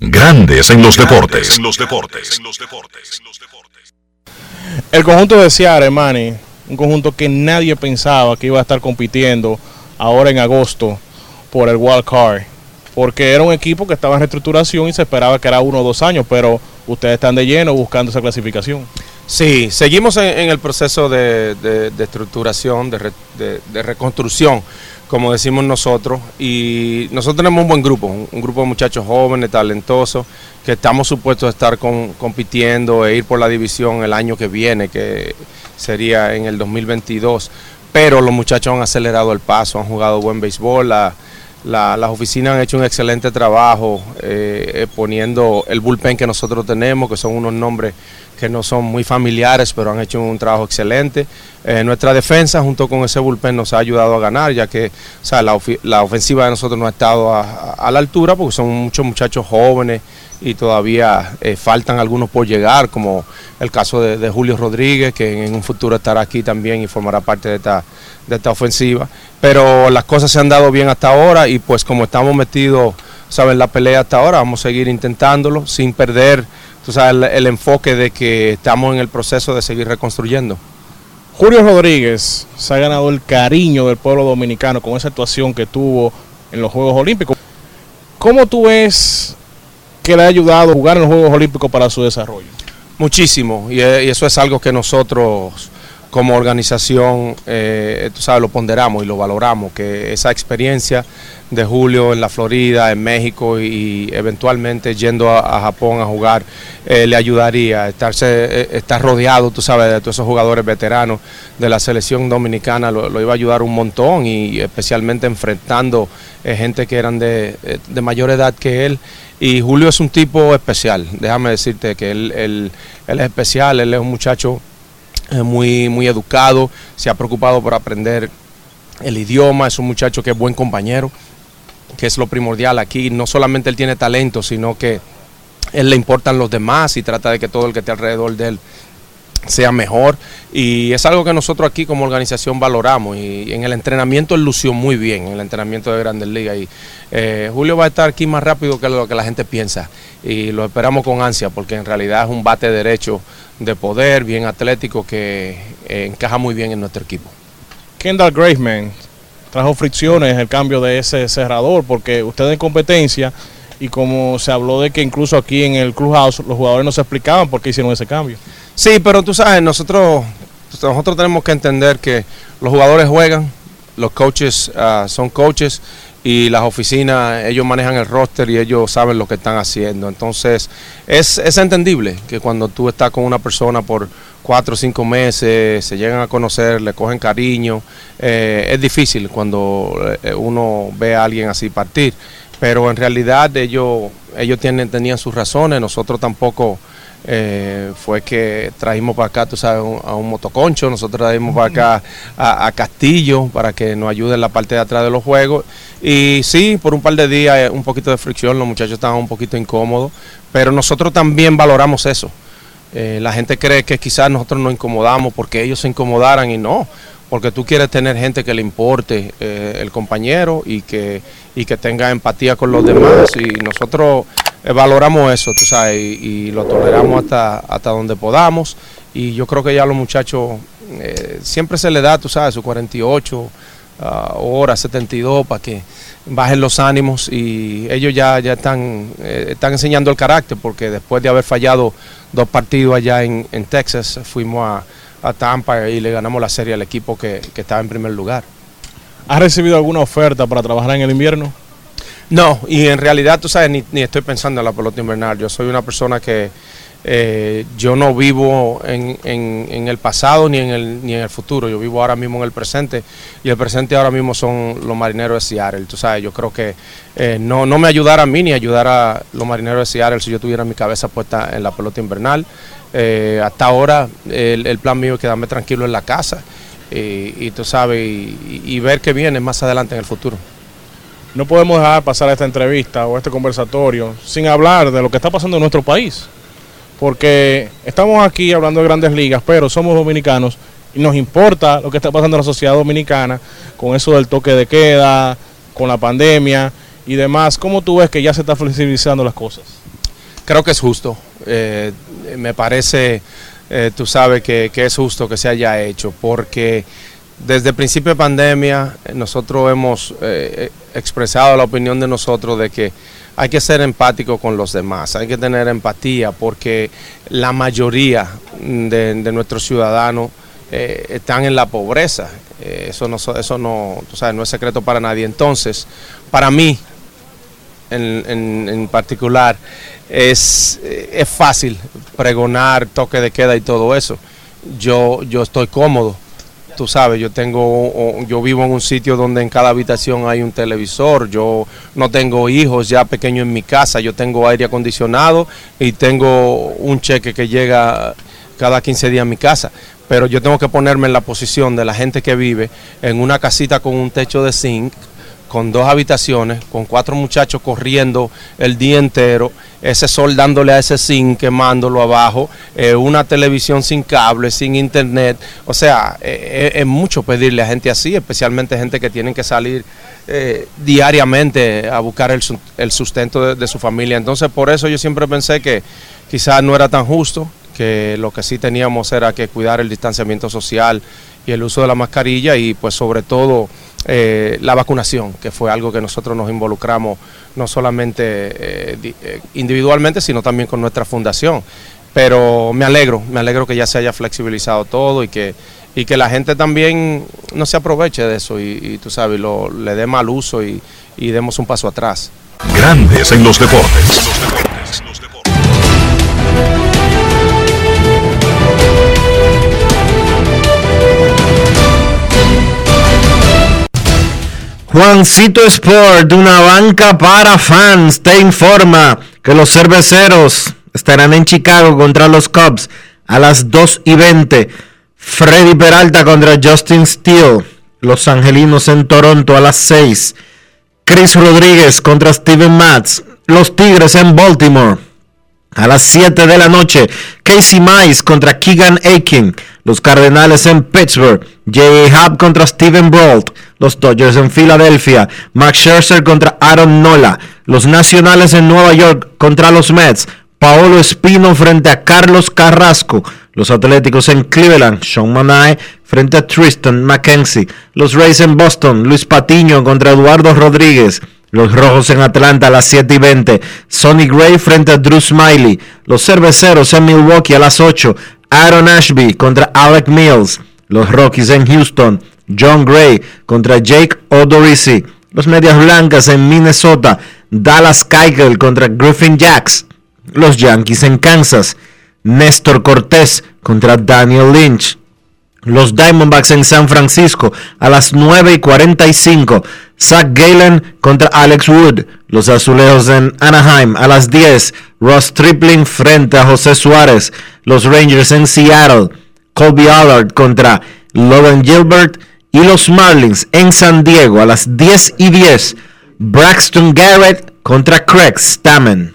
Grandes en los deportes. En los deportes. El conjunto de Seattle, Manny, un conjunto que nadie pensaba que iba a estar compitiendo ahora en agosto por el wild card, porque era un equipo que estaba en reestructuración y se esperaba que era uno o dos años, pero ustedes están de lleno buscando esa clasificación. Sí, seguimos en, en el proceso de, de- de estructuración, de, re- de- de reconstrucción, como decimos nosotros, y nosotros tenemos un buen grupo, un, grupo de muchachos jóvenes, talentosos, que estamos supuestos a estar con- compitiendo e ir por la división el año que viene, que sería en el 2022, pero los muchachos han acelerado el paso, han jugado buen béisbol, la- las oficinas han hecho un excelente trabajo eh, eh, poniendo el bullpen que nosotros tenemos, que son unos nombres que no son muy familiares, pero han hecho un trabajo excelente. Eh, nuestra defensa junto con ese bullpen nos ha ayudado a ganar, ya que la, ofensiva de nosotros no ha estado a, la altura, porque son muchos muchachos jóvenes y todavía eh, faltan algunos por llegar, como el caso de, Julio Rodríguez, que en un futuro estará aquí también y formará parte de esta ofensiva. Pero las cosas se han dado bien hasta ahora y pues como estamos metidos ¿sabes? en la pelea hasta ahora, vamos a seguir intentándolo sin perder tú sabes, el, el enfoque de que estamos en el proceso de seguir reconstruyendo. Julio Rodríguez se ha ganado el cariño del pueblo dominicano con esa actuación que tuvo en los Juegos Olímpicos. ¿Cómo tú ves que le ha ayudado a jugar en los Juegos Olímpicos para su desarrollo? Muchísimo, y, eh, y eso es algo que nosotros como organización, eh, tú sabes, lo ponderamos y lo valoramos, que esa experiencia de Julio en la Florida, en México y eventualmente yendo a, Japón a jugar, eh, le ayudaría a estarse, eh, estar rodeado, tú sabes, de todos esos jugadores veteranos de la selección dominicana, lo, lo iba a ayudar un montón y especialmente enfrentando eh, gente que eran de, de mayor edad que él. Y Julio es un tipo especial, déjame decirte que él, él- él es especial, él es un muchacho muy, muy educado, se ha preocupado por aprender el idioma, es un muchacho que es buen compañero, que es lo primordial aquí. No solamente él tiene talento, sino que él le importan los demás y trata de que todo el que esté alrededor de él sea mejor. Y es algo que nosotros aquí como organización valoramos. Y en el entrenamiento él lució muy bien en el entrenamiento de Grandes Ligas. Y eh, Julio va a estar aquí más rápido que lo que la gente piensa. Y lo esperamos con ansia porque en realidad es un bate derecho de poder, bien atlético que eh, encaja muy bien en nuestro equipo. Kendall Graveman trajo fricciones el cambio de ese cerrador porque ustedes en competencia y como se habló de que incluso aquí en el clubhouse los jugadores no se explicaban por qué hicieron ese cambio. Sí, pero tú sabes, nosotros, nosotros tenemos que entender que los jugadores juegan, los coaches ah, son coaches y las oficinas, ellos manejan el roster y ellos saben lo que están haciendo. Entonces, es, es entendible que cuando tú estás con una persona por cuatro o cinco meses, se llegan a conocer, le cogen cariño, eh, es difícil cuando eh, uno ve a alguien así partir. Pero en realidad ellos, ellos tenían sus razones, nosotros tampoco eh, fue que trajimos para acá, tú sabes, a un motoconcho, nosotros trajimos para acá a, Castillo para que nos ayude en la parte de atrás de los juegos. Y sí, por un par de días eh, un poquito de fricción, los muchachos estaban un poquito incómodos, pero nosotros también valoramos eso. Eh, la gente cree que quizás nosotros nos incomodamos porque ellos se incomodaran y no, porque tú quieres tener gente que le importe el compañero y que, y que tenga empatía con los demás y nosotros eh, valoramos eso, tú sabes, y, lo toleramos hasta, hasta donde podamos y yo creo que ya los muchachos eh, siempre se le da, tú sabes, sus 48 ah, horas, 72 para que bajen los ánimos y ellos ya, ya están, eh, están enseñando el carácter porque después de haber fallado dos partidos allá en, en Texas fuimos a, a Tampa y le ganamos la serie al equipo que, que estaba en primer lugar. ¿Has recibido alguna oferta para trabajar en el invierno? No, y en realidad tú sabes, ni, ni estoy pensando en la pelota invernal. Yo soy una persona que Eh, yo no vivo en, en- en el pasado ni en el, ni en el futuro, yo vivo ahora mismo en el presente y el presente ahora mismo son los marineros de Seattle. Tú sabes, yo creo que eh, no, no me ayudara a mí ni ayudara a los marineros de Seattle si yo tuviera mi cabeza puesta en la pelota invernal. Eh, hasta ahora el, el plan mío es quedarme tranquilo en la casa y, y tú sabes, y, y ver qué viene más adelante en el futuro. No podemos dejar pasar esta entrevista o este conversatorio sin hablar de lo que está pasando en nuestro país. Porque estamos aquí hablando de grandes ligas, pero somos dominicanos y nos importa lo que está pasando en la sociedad dominicana con eso del toque de queda, con la pandemia y demás. ¿Cómo tú ves que ya se está flexibilizando las cosas? Creo que es justo. Eh, me parece, eh, tú sabes que, que es justo que se haya hecho, porque desde el principio de pandemia eh, nosotros hemos eh, expresado la opinión de nosotros de que hay que ser empático con los demás, hay que tener empatía, porque la mayoría de, nuestros ciudadanos están en la pobreza. Eso no, so- eso no, tú sabes, no es secreto para nadie. Entonces, para mí, en, en- en particular, es, eh, es fácil pregonar toque de queda y todo eso. Yo, yo estoy cómodo. Tú sabes, yo tengo, yo vivo en un sitio donde en cada habitación hay un televisor. Yo no tengo hijos ya pequeños en mi casa. Yo tengo aire acondicionado y tengo un cheque que llega cada 15 días a mi casa. Pero yo tengo que ponerme en la posición de la gente que vive en una casita con un techo de zinc, con dos habitaciones, con cuatro muchachos corriendo el día entero, ese sol dándole a ese zinc, quemándolo abajo, eh, una televisión sin cable, sin internet. O sea, eh, eh, es mucho pedirle a gente así, especialmente gente que tienen que salir diariamente a buscar el, el sustento de, de su familia. Entonces, por eso yo siempre pensé que quizás no era tan justo, que lo que sí teníamos era que cuidar el distanciamiento social y el uso de la mascarilla y pues sobre todo eh, la vacunación, que fue algo que nosotros nos involucramos no solamente eh, eh, individualmente, sino también con nuestra fundación. Pero me alegro, me alegro que ya se haya flexibilizado todo y que, y que la gente también no se aproveche de eso y, tú sabes, lo, le dé mal uso y, y demos un paso atrás. Grandes en los deportes. Juancito Sport, una banca para fans, te informa que los cerveceros estarán en Chicago contra los Cubs a las 2 y 20. Freddy Peralta contra Justin Steele. Los Angelinos en Toronto a las 6. Chris Rodríguez contra Steven Matz. Los Tigres en Baltimore. A las 7 de la noche, Casey Mize contra Keegan Aiken. Los Cardenales en Pittsburgh. J.A. Happ contra Steven Brault. Los Dodgers en Filadelfia. Max Scherzer contra Aaron Nola. Los Nacionales en Nueva York contra los Mets. Paolo Espino frente a Carlos Carrasco. Los Atléticos en Cleveland. Sean Manae frente a Tristan McKenzie. Los Rays en Boston. Luis Patiño contra Eduardo Rodríguez. Los Rojos en Atlanta a las 7 y 20. Sonny Gray frente a Drew Smiley. Los Cerveceros en Milwaukee a las 8. Aaron Ashby contra Alec Mills. Los Rockies en Houston. John Gray contra Jake Odorizzi. Los Medias Blancas en Minnesota. Dallas Keuchel contra Griffin Jacks. Los Yankees en Kansas. Néstor Cortés contra Daniel Lynch. Los Diamondbacks en San Francisco a las 9 y 45. Zach Galen contra Alex Wood. Los Azulejos en Anaheim a las 10. Ross Tripling frente a José Suárez. Los Rangers en Seattle. Colby Allard contra Logan Gilbert. Y los Marlins en San Diego a las 10 y 10. Braxton Garrett contra Craig Stammen.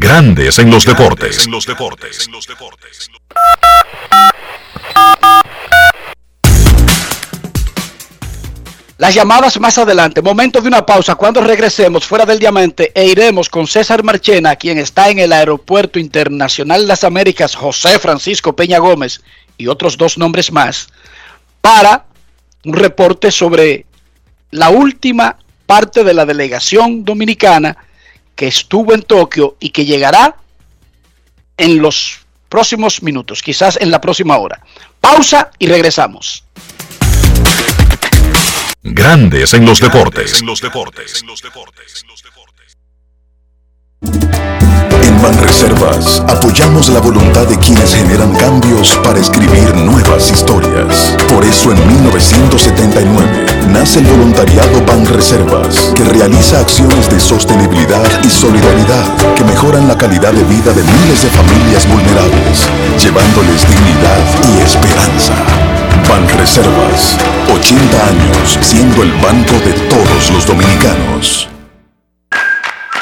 Grandes en los deportes. Las llamadas más adelante. Momento de una pausa. Cuando regresemos fuera del diamante e iremos con César Marchena, quien está en el Aeropuerto Internacional de las Américas, José Francisco Peña Gómez y otros dos nombres más, para un reporte sobre la última parte de la delegación dominicana que estuvo en Tokio y que llegará en los próximos minutos, quizás en la próxima hora. Pausa y regresamos. Grandes en los deportes. En Banreservas apoyamos la voluntad de quienes generan cambios para escribir nuevas historias. Por eso en 1979 nace el voluntariado Banreservas, que realiza acciones de sostenibilidad y solidaridad que mejoran la calidad de vida de miles de familias vulnerables, llevándoles dignidad y esperanza. Banreservas, 80 años siendo el banco de todos los dominicanos.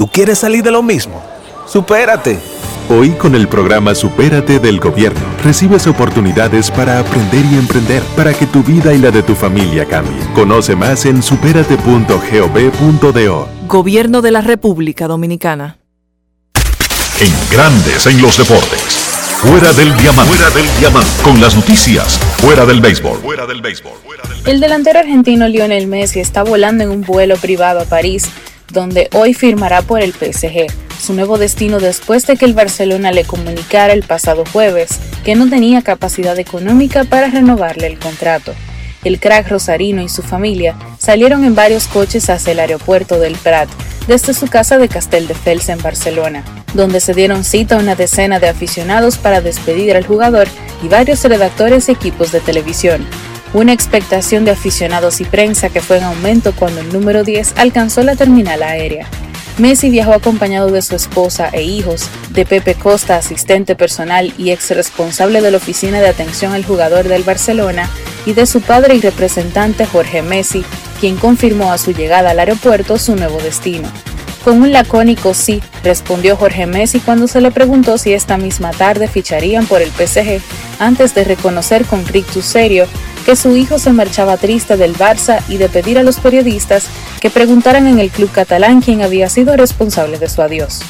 ¿Tú quieres salir de lo mismo? ¡Supérate! Hoy con el programa Supérate del Gobierno recibes oportunidades para aprender y emprender para que tu vida y la de tu familia cambie. Conoce más en superate.gov.do. Gobierno de la República Dominicana. En Grandes en los deportes. Fuera del diamante. Fuera del diamante. Con las noticias. Fuera del béisbol. Fuera del béisbol. El delantero argentino Lionel Messi está volando en un vuelo privado a París donde hoy firmará por el PSG, su nuevo destino después de que el Barcelona le comunicara el pasado jueves que no tenía capacidad económica para renovarle el contrato. El crack rosarino y su familia salieron en varios coches hacia el aeropuerto del Prat, desde su casa de Castelldefels en Barcelona, donde se dieron cita a una decena de aficionados para despedir al jugador y varios redactores y equipos de televisión una expectación de aficionados y prensa que fue en aumento cuando el número 10 alcanzó la terminal aérea. Messi viajó acompañado de su esposa e hijos, de Pepe Costa, asistente personal y ex responsable de la oficina de atención al jugador del Barcelona, y de su padre y representante Jorge Messi, quien confirmó a su llegada al aeropuerto su nuevo destino. Con un lacónico sí, respondió Jorge Messi cuando se le preguntó si esta misma tarde ficharían por el PSG, antes de reconocer con rictus serio que su hijo se marchaba triste del Barça y de pedir a los periodistas que preguntaran en el club catalán quién había sido responsable de su adiós.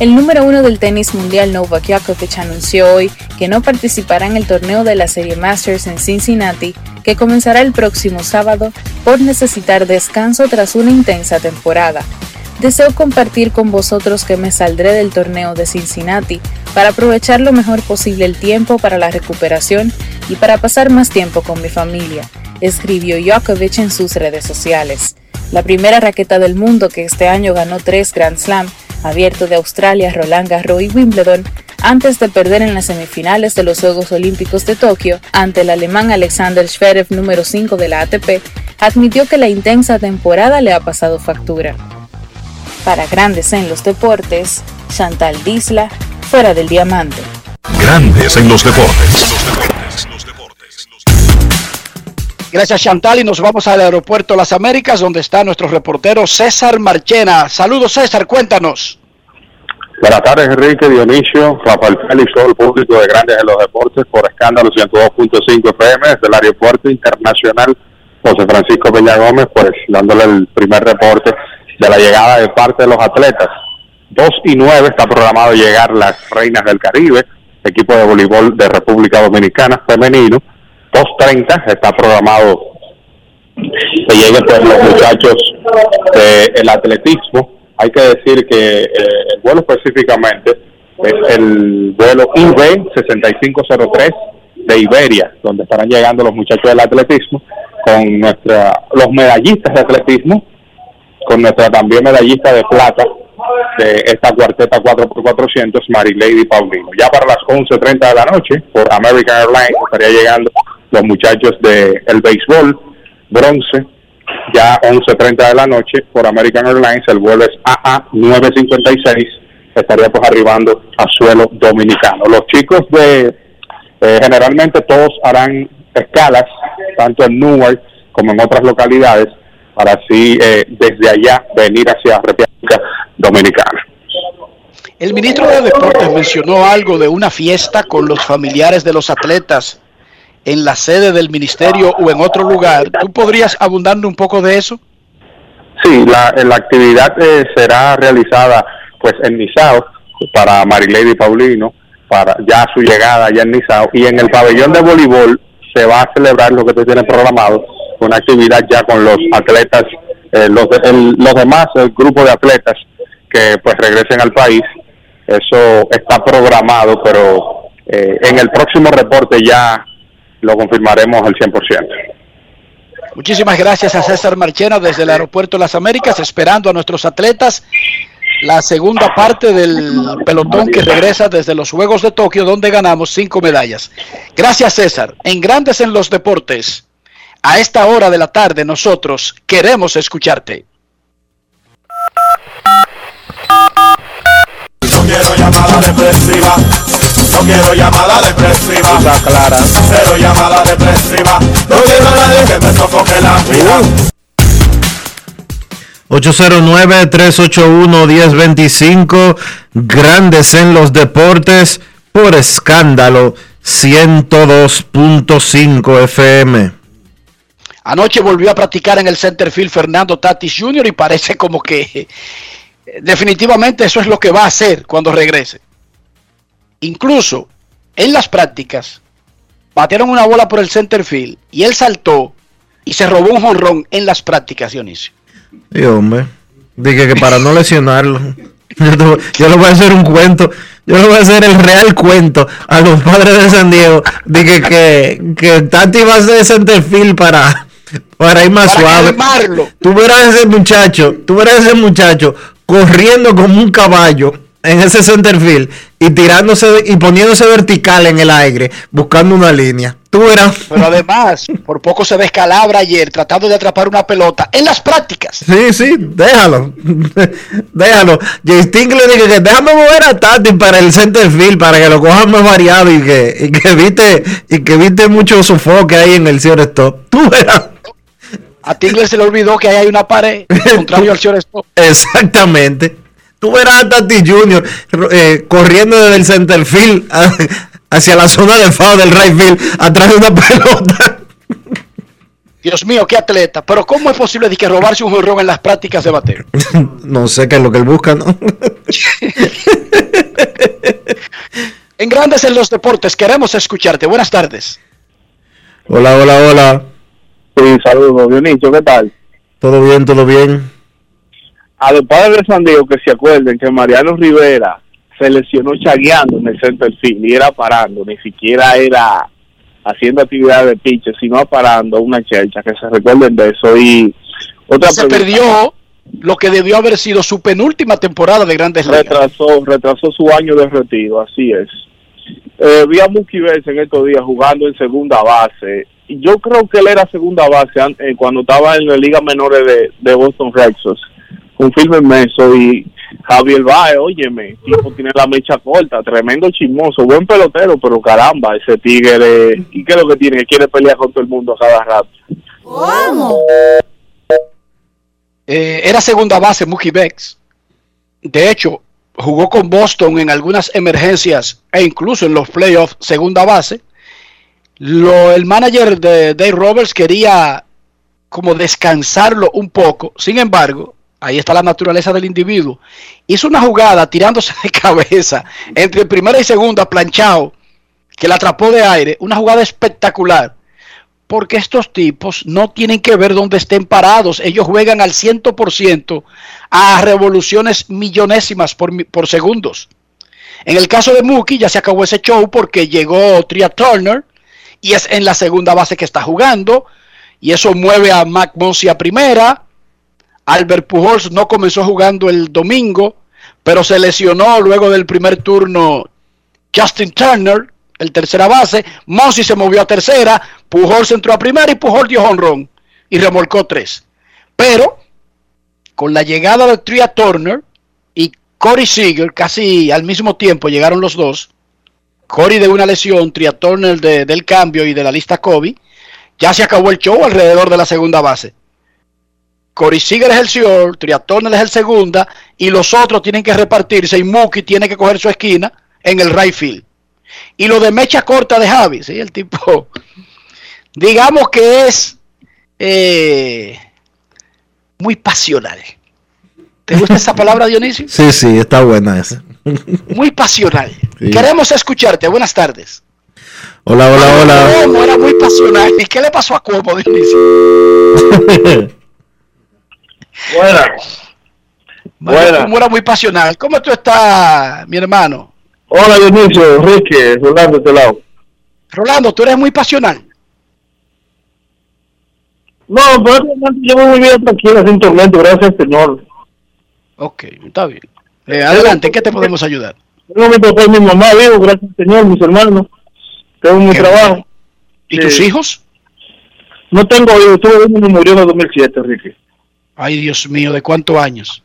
El número uno del tenis mundial Novak Djokovic anunció hoy que no participará en el torneo de la serie Masters en Cincinnati, que comenzará el próximo sábado por necesitar descanso tras una intensa temporada. Deseo compartir con vosotros que me saldré del torneo de Cincinnati para aprovechar lo mejor posible el tiempo para la recuperación y para pasar más tiempo con mi familia, escribió Djokovic en sus redes sociales. La primera raqueta del mundo que este año ganó tres Grand Slam Abierto de Australia, Roland Garros y Wimbledon, antes de perder en las semifinales de los Juegos Olímpicos de Tokio ante el alemán Alexander Zverev número 5 de la ATP, admitió que la intensa temporada le ha pasado factura. Para Grandes en los Deportes, Chantal Disla, fuera del diamante. Grandes en los deportes. Gracias Chantal y nos vamos al aeropuerto Las Américas donde está nuestro reportero César Marchena. Saludos César, cuéntanos. Buenas tardes Enrique, Dionisio, Rafael Félix, todo el público de Grandes en los Deportes por escándalo 102.5 FM desde el aeropuerto internacional José Francisco Peña Gómez, pues dándole el primer reporte de la llegada de parte de los atletas 2 y 9 está programado llegar las Reinas del Caribe, equipo de voleibol de República Dominicana femenino. 2.30 está programado que lleguen pues, los muchachos del atletismo. Hay que decir que eh, el vuelo específicamente es el vuelo IB 6503 de Iberia, donde estarán llegando los muchachos del atletismo con nuestra los medallistas de atletismo, con nuestra también medallista de plata de esta cuarteta 4x400, Marilady Paulino. Ya para las 11.30 de la noche, por American Airlines, estaría llegando los muchachos del el béisbol, bronce, ya 11.30 de la noche, por American Airlines, el vuelo es AA 956, estaría pues arribando a suelo dominicano. Los chicos de, eh, generalmente todos harán escalas, tanto en Newark como en otras localidades, para así eh, desde allá venir hacia República Dominicana. El ministro de Deportes mencionó algo de una fiesta con los familiares de los atletas en la sede del ministerio o en otro lugar. ¿Tú podrías abundarme un poco de eso? Sí, la, la actividad eh, será realizada pues en Nizao para Marilady Paulino, para ya su llegada allá en Nizao y en el pabellón de voleibol se va a celebrar lo que te tiene programado, una actividad ya con los atletas, eh, los, el, los demás, el grupo de atletas que pues regresen al país. Eso está programado, pero eh, en el próximo reporte ya lo confirmaremos al 100%. Muchísimas gracias a César Marchena desde el Aeropuerto de las Américas, esperando a nuestros atletas la segunda parte del pelotón que regresa desde los Juegos de Tokio, donde ganamos cinco medallas. Gracias, César. En Grandes en los Deportes, a esta hora de la tarde, nosotros queremos escucharte. No quiero llamada depresiva. No quiero llamada depresiva. Está clara. Cero llamada depresiva. No quiero a nadie que me sofoque la vida. 809-381-1025, Grandes en los Deportes, por escándalo, 102.5 FM. Anoche volvió a practicar en el centerfield Fernando Tatis Jr. y parece como que definitivamente eso es lo que va a hacer cuando regrese. Incluso en las prácticas, batearon una bola por el centerfield y él saltó y se robó un jonrón en las prácticas, Dionisio. Y hombre, dije que para no lesionarlo, yo, te le voy a hacer un cuento, yo le voy a hacer el real cuento a los padres de San Diego, dije que, que Tati va a hacer centerfield para, para ir más Para suave. calmarlo. Tú verás ese muchacho, tú verás ese muchacho corriendo como un caballo en ese centerfield y tirándose y poniéndose vertical en el aire, buscando una línea. Tú verás. Pero además, por poco se descalabra ayer tratando de atrapar una pelota en las prácticas. Sí, sí, déjalo. déjalo. Jay Stingler dice que déjame mover a Tati para el center field para que lo cojan más variado y que, y que evite, y que evite mucho sofoque ahí en el shortstop. Tú verás. A Tingler se le olvidó que ahí hay una pared, contrario al shortstop. Exactamente. Tú verás a Tati Junior eh, corriendo desde el center field a- hacia la zona de foul del right field atrás de una pelota. Dios mío, qué atleta. Pero ¿cómo es posible de que robarse un jonrón en las prácticas de bateo? no sé qué es lo que él busca, ¿no? En Grandes en los Deportes, queremos escucharte. Buenas tardes. Hola, hola, hola. Sí, saludos, Dionisio, ¿qué tal? Todo bien, todo bien. A los padres de San Diego que se acuerden que Mariano Rivera se lesionó chagueando en el center field y era parando, ni siquiera era haciendo actividad de pitch, sino parando una chelcha, que se recuerden de eso. Y otra Se pregunta. perdió lo que debió haber sido su penúltima temporada de Grandes Ligas. retrasó, retrasó su año de retiro, así es. Eh, vi a Mookie Betts en estos días jugando en segunda base. Y Yo creo que él era segunda base eh, cuando estaba en la Liga Menores de, de Boston Red Sox. Confírmenme eso. Y Javier Baez, óyeme, tipo tiene la mecha corta, tremendo chismoso, buen pelotero, pero caramba, ese tigre. ¿Y qué es lo que tiene? Que quiere pelear con todo el mundo a cada rato. Eh, era segunda base Mookie Betts. De hecho, jugó con Boston en algunas emergencias e incluso en los playoffs segunda base. Lo, el manager de Dave Roberts quería como descansarlo un poco. Sin embargo, Ahí está la naturaleza del individuo. Hizo una jugada tirándose de cabeza entre primera y segunda, planchado, que la atrapó de aire. Una jugada espectacular. Porque estos tipos no tienen que ver dónde estén parados. Ellos juegan al 100% a revoluciones millonésimas por, segundos. En el caso de Mookie ya se acabó ese show porque llegó Tria Turner y es en la segunda base que está jugando y eso mueve a Mac Monsi a primera. Albert Pujols no comenzó jugando el domingo, pero se lesionó luego del primer turno Justin Turner, el tercera base. Monsi se movió a tercera, Pujols entró a primera y Pujols dio honrón y remolcó tres. Pero con la llegada de Tria Turner y Corey Seager, casi al mismo tiempo llegaron los dos. Corey de una lesión, Tria Turner de- del cambio y de la lista Kobe. Ya se acabó el show alrededor de la segunda base. Corey Seager es el señor, Tria Turner es el segunda y los otros tienen que repartirse y Mookie tiene que coger su esquina en el right field. Y lo de mecha corta de Javi, ¿sí? el tipo, digamos que es eh, muy pasional. ¿Te gusta esa palabra, Dionisio? Sí, sí, está buena esa. Muy pasional. Sí. Queremos escucharte. Buenas tardes. Hola, hola, hola. Cuomo era muy pasional. ¿Y qué le pasó a Cuomo, Dionisio? Buenas. Bueno, Cuomo era muy pasional. ¿Cómo tú estás, mi hermano? Hola Dionisio, Enrique, Rolando este lado. Rolando, tú eres muy pasional. No, pero momento yo muy bien tranquila, sin tormento, gracias Señor. Ok, está bien. Eh, adelante, ¿en qué te podemos ayudar? Tengo mi papá y mi mamá vivo, gracias Señor, mis hermanos. Tengo mi trabajo. ¿Y tus Sí. hijos? No tengo hijos, tuve uno me murió en el 2007, Enrique. Ay, Dios mío, ¿de cuántos años?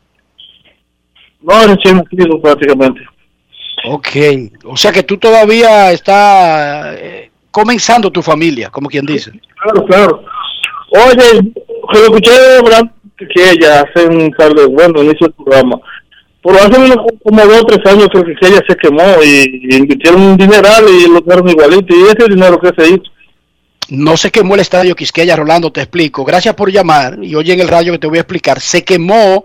No, recién nacido prácticamente. Ok, o sea que tú todavía estás eh, comenzando tu familia, como quien dice. Claro, claro. Oye, que lo escuché que ella hace un par de, bueno, inicio del programa. Pero hace unos como dos o tres años creo que ella se quemó y, y invirtieron un dineral y lo dejaron igualito. ¿Y ese dinero que se hizo? No se quemó el estadio Quisqueya, Rolando, te explico. Gracias por llamar y oye en el radio que te voy a explicar. Se quemó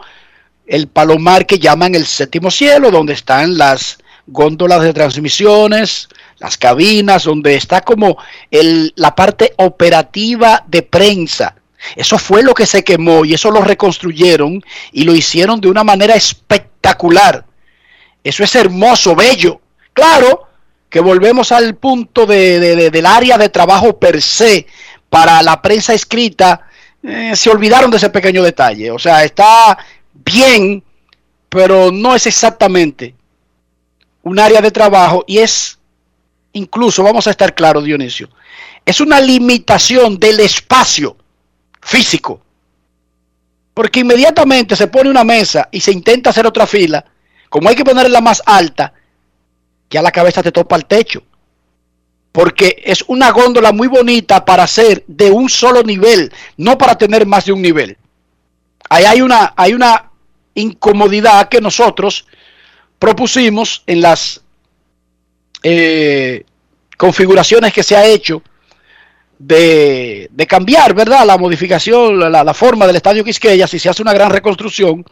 el palomar que llaman el séptimo cielo, donde están las góndolas de transmisiones, las cabinas, donde está como la parte operativa de prensa. Eso fue lo que se quemó y eso lo reconstruyeron y lo hicieron de una manera espectacular. Eso es hermoso, bello. Claro que volvemos al punto de, de- de- del área de trabajo per se para la prensa escrita. eh, se olvidaron de ese pequeño detalle. O sea, está bien, pero no es exactamente un área de trabajo y es, incluso, vamos a estar claros, Dionisio, es una limitación del espacio físico. Porque inmediatamente se pone una mesa y se intenta hacer otra fila, como hay que ponerla más alta, ya la cabeza te topa el techo. Porque es una góndola muy bonita para ser de un solo nivel, no para tener más de un nivel. Ahí hay una, hay una incomodidad que nosotros propusimos en las eh, configuraciones que se ha hecho de, de cambiar, ¿verdad? La modificación, la, la forma del estadio Quisqueya, si se hace una gran reconstrucción,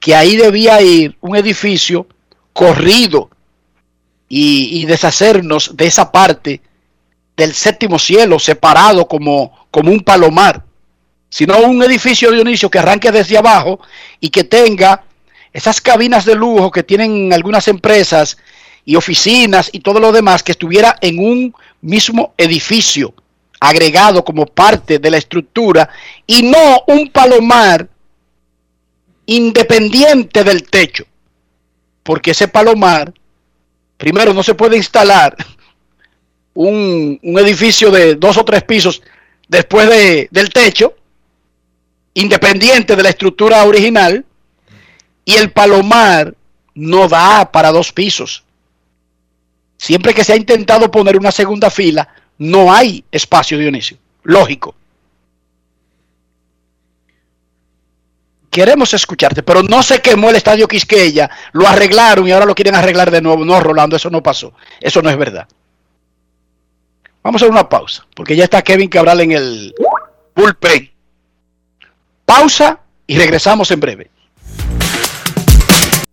que ahí debía ir un edificio corrido y, y deshacernos de esa parte del séptimo cielo, separado como, como un palomar, sino un edificio Dionisio que arranque desde abajo y que tenga esas cabinas de lujo que tienen algunas empresas y oficinas y todo lo demás que estuviera en un mismo edificio agregado como parte de la estructura y no un palomar independiente del techo. Porque ese palomar, primero, no se puede instalar un, un edificio de dos o tres pisos después de, del techo, independiente de la estructura original, y el palomar no da para dos pisos. Siempre que se ha intentado poner una segunda fila, no hay espacio, Dionisio. Lógico. Queremos escucharte, pero no se quemó el estadio Quisqueya, lo arreglaron y ahora lo quieren arreglar de nuevo. No, Rolando, eso no pasó. Eso no es verdad. Vamos a una pausa, porque ya está Kevin Cabral en el bullpen. Pausa y regresamos en breve.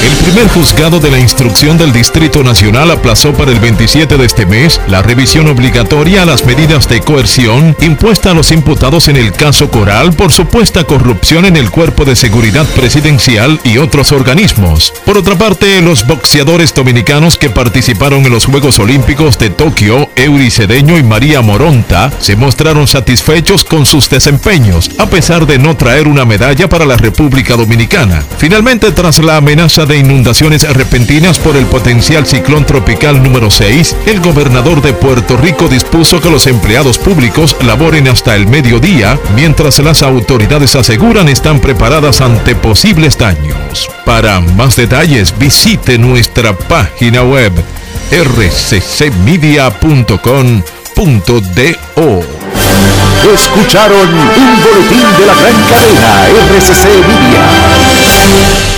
El primer juzgado de la instrucción del Distrito Nacional aplazó para el 27 de este mes la revisión obligatoria a las medidas de coerción impuesta a los imputados en el caso Coral por supuesta corrupción en el cuerpo de seguridad presidencial y otros organismos. Por otra parte, los boxeadores dominicanos que participaron en los Juegos Olímpicos de Tokio, Eury Cedeño y María Moronta, se mostraron satisfechos con sus desempeños, a pesar de no traer una medalla para la República Dominicana. Finalmente, tras la amenaza de inundaciones repentinas por el potencial ciclón tropical número 6, el gobernador de Puerto Rico dispuso que los empleados públicos laboren hasta el mediodía, mientras las autoridades aseguran están preparadas ante posibles daños. Para más detalles, visite nuestra página web rccmedia.com.do. Escucharon un boletín de la gran cadena RCC Media.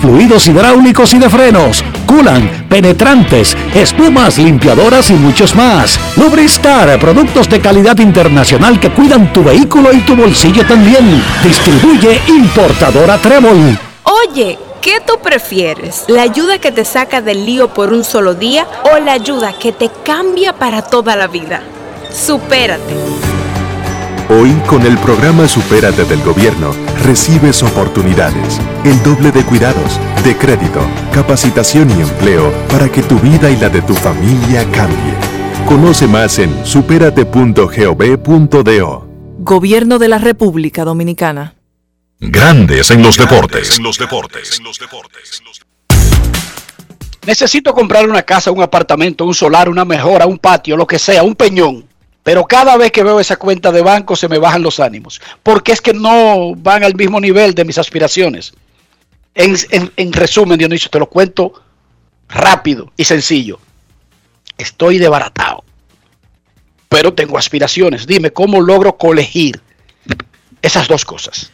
fluidos hidráulicos y de frenos, culan, penetrantes, espumas, limpiadoras y muchos más. Lubristar, productos de calidad internacional que cuidan tu vehículo y tu bolsillo también. Distribuye importadora Trébol. Oye, ¿qué tú prefieres? ¿La ayuda que te saca del lío por un solo día o la ayuda que te cambia para toda la vida? Supérate. Hoy, con el programa Supérate del Gobierno, recibes oportunidades, el doble de cuidados, de crédito, capacitación y empleo para que tu vida y la de tu familia cambie. Conoce más en superate.gov.do. Gobierno de la República Dominicana. Grandes en los deportes. Necesito comprar una casa, un apartamento, un solar, una mejora, un patio, lo que sea, un peñón. Pero cada vez que veo esa cuenta de banco se me bajan los ánimos. Porque es que no van al mismo nivel de mis aspiraciones. En, en- en resumen, Dionisio, te lo cuento rápido y sencillo. Estoy desbaratado. Pero tengo aspiraciones. Dime, ¿cómo logro colegir esas dos cosas?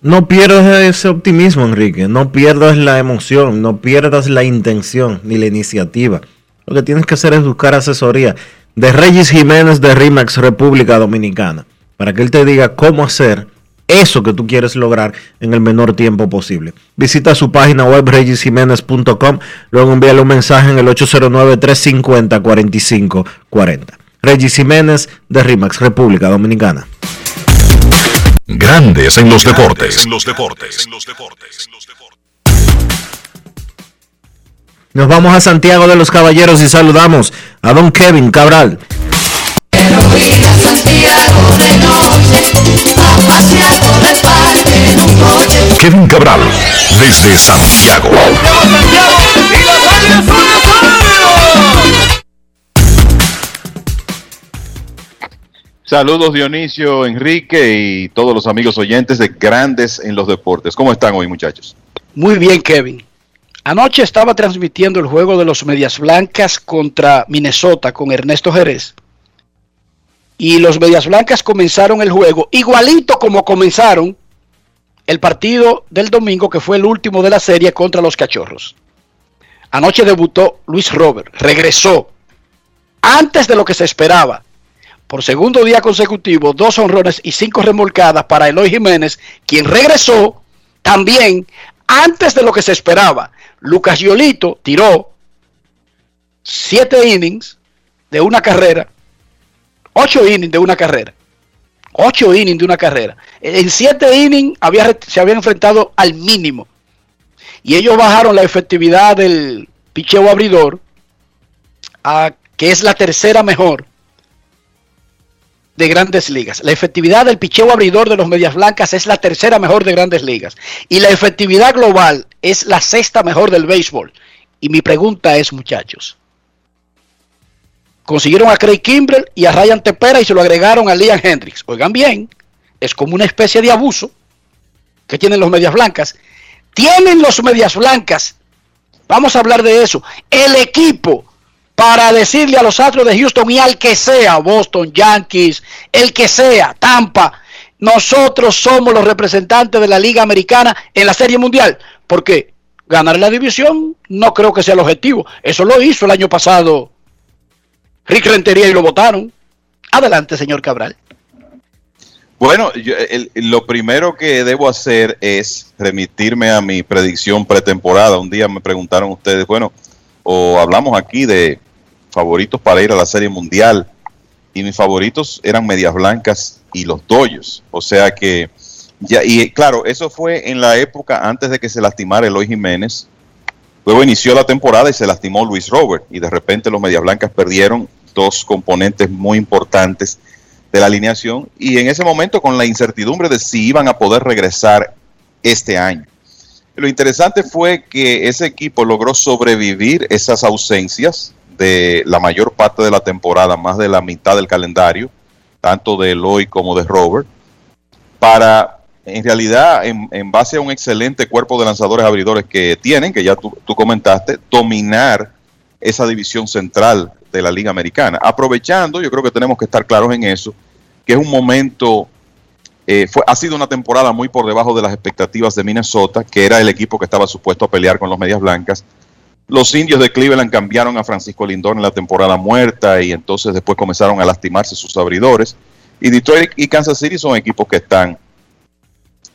No pierdas ese optimismo, Enrique. No pierdas la emoción, no pierdas la intención ni la iniciativa. Lo que tienes que hacer es buscar asesoría de Regis Jiménez de RIMAX República Dominicana para que él te diga cómo hacer eso que tú quieres lograr en el menor tiempo posible. Visita su página web regisjiménez.com, luego envíale un mensaje en el 809-350-4540. Regis Jiménez de RIMAX República Dominicana. Grandes en los deportes. Nos vamos a Santiago de los Caballeros y saludamos a don Kevin Cabral. Kevin Cabral, desde Santiago. Saludos Dionisio, Enrique y todos los amigos oyentes de Grandes en los Deportes. ¿Cómo están hoy muchachos? Muy bien, Kevin. Anoche estaba transmitiendo el juego de los Medias Blancas contra Minnesota con Ernesto Jerez. Y los Medias Blancas comenzaron el juego igualito como comenzaron el partido del domingo, que fue el último de la serie contra los Cachorros. Anoche debutó Luis Robert, regresó antes de lo que se esperaba. Por segundo día consecutivo, dos honrones y cinco remolcadas para Eloy Jiménez, quien regresó también antes de lo que se esperaba. Lucas Yolito tiró siete innings de una carrera, ocho innings de una carrera, ocho innings de una carrera. En siete innings había, se habían enfrentado al mínimo. Y ellos bajaron la efectividad del picheo abridor a que es la tercera mejor de grandes ligas. La efectividad del picheo abridor de los Medias Blancas es la tercera mejor de grandes ligas. Y la efectividad global es la sexta mejor del béisbol. Y mi pregunta es, muchachos, consiguieron a Craig Kimbrell y a Ryan Tepera y se lo agregaron a Liam Hendricks. Oigan bien, es como una especie de abuso que tienen los Medias Blancas. Tienen los Medias Blancas, vamos a hablar de eso, el equipo para decirle a los Astros de Houston y al que sea, Boston, Yankees, el que sea, Tampa, nosotros somos los representantes de la Liga Americana en la Serie Mundial. Porque ganar la división no creo que sea el objetivo. Eso lo hizo el año pasado Rick Rentería y lo votaron. Adelante, señor Cabral. Bueno, yo, lo primero que debo hacer es remitirme a mi predicción pretemporada. Un día me preguntaron ustedes, bueno, o hablamos aquí de favoritos para ir a la Serie Mundial y mis favoritos eran Medias Blancas y los Dodgers. O sea que ya y claro, eso fue en la época antes de que se lastimara Eloy Jiménez. Luego inició la temporada y se lastimó Luis Robert y de repente los Medias Blancas perdieron dos componentes muy importantes de la alineación y en ese momento con la incertidumbre de si iban a poder regresar este año. Lo interesante fue que ese equipo logró sobrevivir esas ausencias de la mayor parte de la temporada, más de la mitad del calendario, tanto de Eloy como de Robert, para en realidad, en, base a un excelente cuerpo de lanzadores abridores que tienen, que ya tú, tú comentaste, dominar esa división central de la Liga Americana. Aprovechando, yo creo que tenemos que estar claros en eso, que es un momento, eh, fue, ha sido una temporada muy por debajo de las expectativas de Minnesota, que era el equipo que estaba supuesto a pelear con los Medias Blancas. Los indios de Cleveland cambiaron a Francisco Lindor en la temporada muerta y entonces después comenzaron a lastimarse sus abridores. Y Detroit y Kansas City son equipos que están